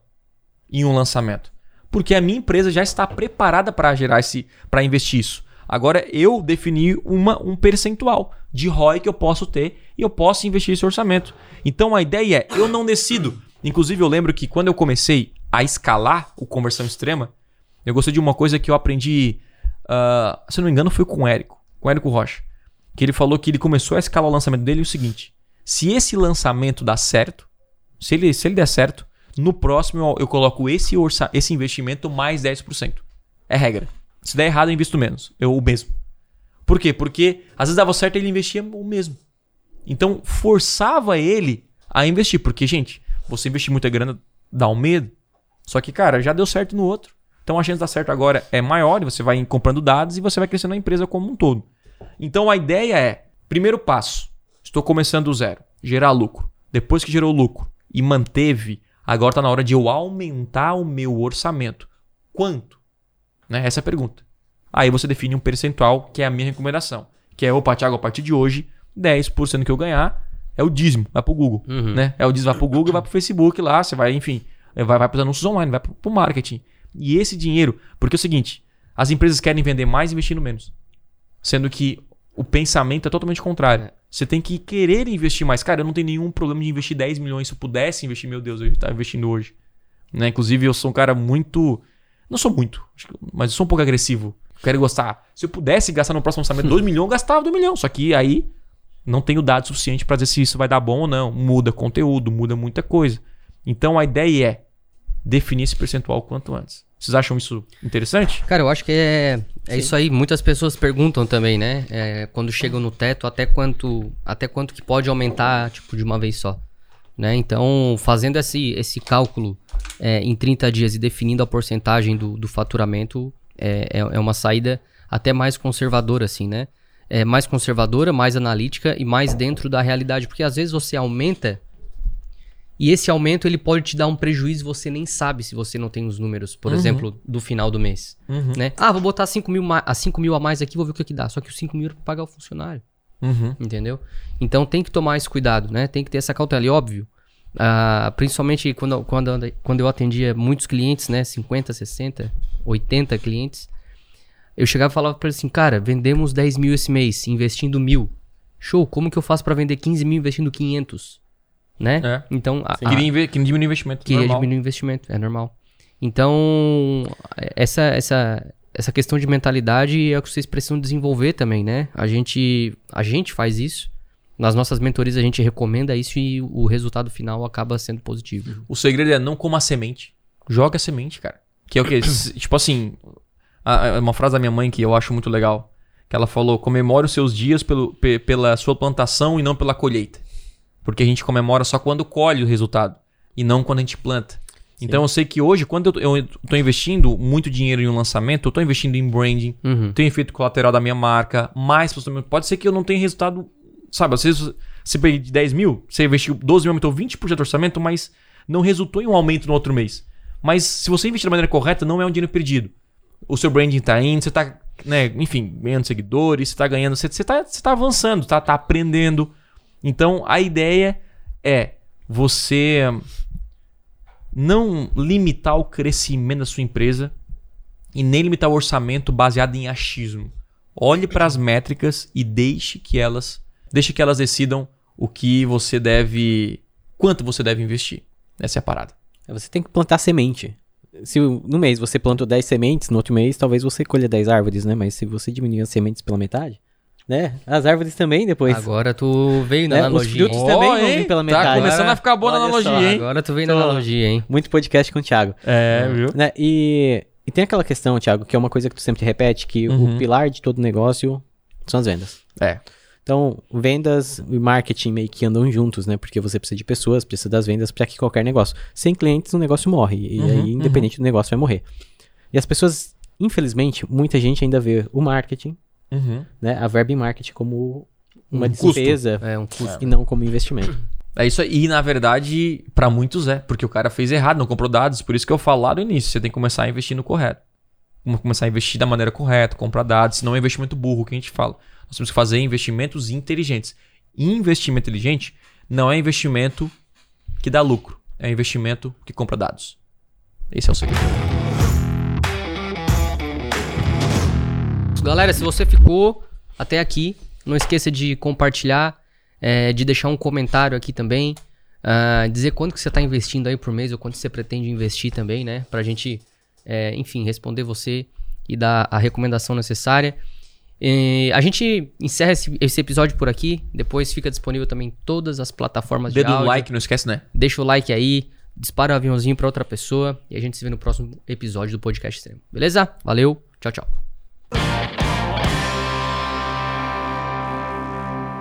em um lançamento, porque a minha empresa já está preparada para gerar esse, para investir isso. Agora eu defini uma, um percentual de ROI que eu posso ter e eu posso investir esse orçamento. Então a ideia é, eu não decido. Inclusive eu lembro que quando eu comecei a escalar o conversão extrema, eu gostei de uma coisa que eu aprendi, ah, se não me engano, foi com o Érico, com o Érico Rocha. Que ele falou que ele começou a escalar o lançamento dele o seguinte: se esse lançamento dá certo, se ele, se ele der certo, no próximo eu, coloco esse, orça, esse investimento mais 10%. É regra. Se der errado, eu invisto menos. Eu o mesmo. Por quê? Porque às vezes dava certo ele investia o mesmo. Então forçava ele a investir. Porque, gente, você investir muita grana dá um medo. Só que, cara, já deu certo no outro. Então a chance de dar certo agora é maior e você vai comprando dados e você vai crescendo a empresa como um todo. Então a ideia é: primeiro passo, estou começando do zero, gerar lucro. Depois que gerou lucro e manteve, agora está na hora de eu aumentar o meu orçamento. Quanto? Né? Essa é a pergunta. Aí você define um percentual, que é a minha recomendação. Que é, opa, Thiago, a partir de hoje, 10% que eu ganhar é o dízimo, vai pro Google. Uhum. Né? É o dízimo, vai pro Google, vai pro Facebook lá, você vai, enfim, vai, vai pros anúncios online, vai pro, pro marketing. E esse dinheiro, porque é o seguinte, as empresas querem vender mais investindo menos. Sendo que o pensamento é totalmente contrário. É. Você tem que querer investir mais. Cara, eu não tenho nenhum problema de investir 10 milhões. Se eu pudesse investir, meu Deus, eu estaria investindo hoje. Né? Inclusive, eu sou um cara muito. Não sou muito, mas eu sou um pouco agressivo. Quero gostar. Se eu pudesse gastar no próximo orçamento 2 *laughs* milhões, eu gastava 2 milhões. Só que aí não tenho dados suficiente para dizer se isso vai dar bom ou não. Muda conteúdo, muda muita coisa. Então a ideia é definir esse percentual quanto antes. Vocês acham isso interessante? Cara, eu acho que é, é isso aí. Muitas pessoas perguntam também, né? É, quando chegam no teto, até quanto, até quanto que pode aumentar, tipo, de uma vez só. Né? Então, fazendo esse, esse cálculo é, em 30 dias e definindo a porcentagem do, do faturamento, é, é, é uma saída até mais conservadora, assim, né? É mais conservadora, mais analítica e mais dentro da realidade. Porque às vezes você aumenta E esse aumento ele pode te dar um prejuízo você nem sabe se você não tem os números, por Uhum. exemplo, do final do mês. Uhum. Né? Ah, vou botar 5 mil, a 5 mil a mais aqui, vou ver o que, que dá. Só que os 5 mil é pra pagar o funcionário. Uhum. Entendeu? Então tem que tomar esse cuidado, né? Tem que ter essa cautela. E óbvio, ah, principalmente quando, quando, quando eu atendia muitos clientes, né? 50, 60, 80 clientes, eu chegava e falava pra eles assim, cara, vendemos 10 mil esse mês, investindo mil. Show, como que eu faço pra vender 15 mil investindo 500? Né? É. Então, a, Queria, queria diminuir o investimento. queria normal. diminuir o investimento, é normal. Então, essa, essa, essa questão de mentalidade é o que vocês precisam desenvolver também, né? A gente, a gente faz isso. Nas nossas mentorias a gente recomenda isso e o resultado final acaba sendo positivo. O segredo é não coma a semente. Joga a semente, cara. Que é o que? *coughs* tipo assim, a- a- uma frase da minha mãe que eu acho muito legal. Que ela falou: comemore os seus dias pelo, pe- pela sua plantação e não pela colheita. Porque a gente comemora só quando colhe o resultado. E não quando a gente planta. Então eu sei que hoje, quando eu, tô investindo muito dinheiro em um lançamento, eu tô investindo em branding, Uhum. tenho efeito colateral da minha marca, mais. Pode ser que eu não tenha resultado. Sabe, às vezes você peguei de 10 mil, você investiu 12 mil, aumentou 20% do orçamento, mas não resultou em um aumento no outro mês. Mas se você investir da maneira correta, não é um dinheiro perdido. O seu branding tá indo, você tá, né, enfim, ganhando seguidores, você tá ganhando, você, você, tá, você tá avançando, tá, tá aprendendo. Então a ideia é você não limitar o crescimento da sua empresa e nem limitar o orçamento baseado em achismo. Olhe para as métricas e deixe que elas, deixe que elas decidam o que você deve, quanto você deve investir. Essa é a parada. Você tem que plantar semente. Se no mês você plantou 10 sementes, no outro mês talvez você colha 10 árvores, né? Mas se você diminuir as sementes pela metade, né? As árvores também depois. Agora tu veio na Né, os analogia. frutos hein? também Ó, vão hein? vir pela Tá metade. começando a ficar boa na analogia, só, hein? Agora tu veio na analogia, hein? Muito podcast com o Thiago. É, viu? Né? E, e tem aquela questão, Thiago, que é uma coisa que tu sempre repete, que Uhum. o pilar de todo negócio são as vendas. É. Então, vendas e marketing meio que andam juntos, né? Porque você precisa de pessoas, precisa das vendas para que qualquer negócio. Sem clientes, o negócio morre. E Uhum, aí, independente do negócio, vai morrer. E as pessoas, infelizmente, muita gente ainda vê o marketing, Uhum. né? A verba em marketing como uma Um custo. despesa É um custo. e não como investimento. É isso aí. E na verdade, pra muitos é, porque o cara fez errado, não comprou dados. Por isso que eu falo lá no início, você tem que começar a investir no correto. Começar a investir da maneira correta, comprar dados, senão é investimento burro que a gente fala. Nós temos que fazer investimentos inteligentes. Investimento inteligente não é investimento que dá lucro, é investimento que compra dados. Esse é o segredo. Galera, se você ficou até aqui, não esqueça de compartilhar, é, de deixar um comentário aqui também, ah, dizer quanto que você está investindo aí por mês ou quanto você pretende investir também, né? Pra gente, é, enfim, responder você e dar a recomendação necessária. E a gente encerra esse, esse episódio por aqui, depois fica disponível também em todas as plataformas Dedo de no áudio. like, não esquece, né? Deixa o like aí, dispara o aviãozinho pra outra pessoa e a gente se vê no próximo episódio do Podcast Extremo. Beleza? Valeu, tchau, tchau.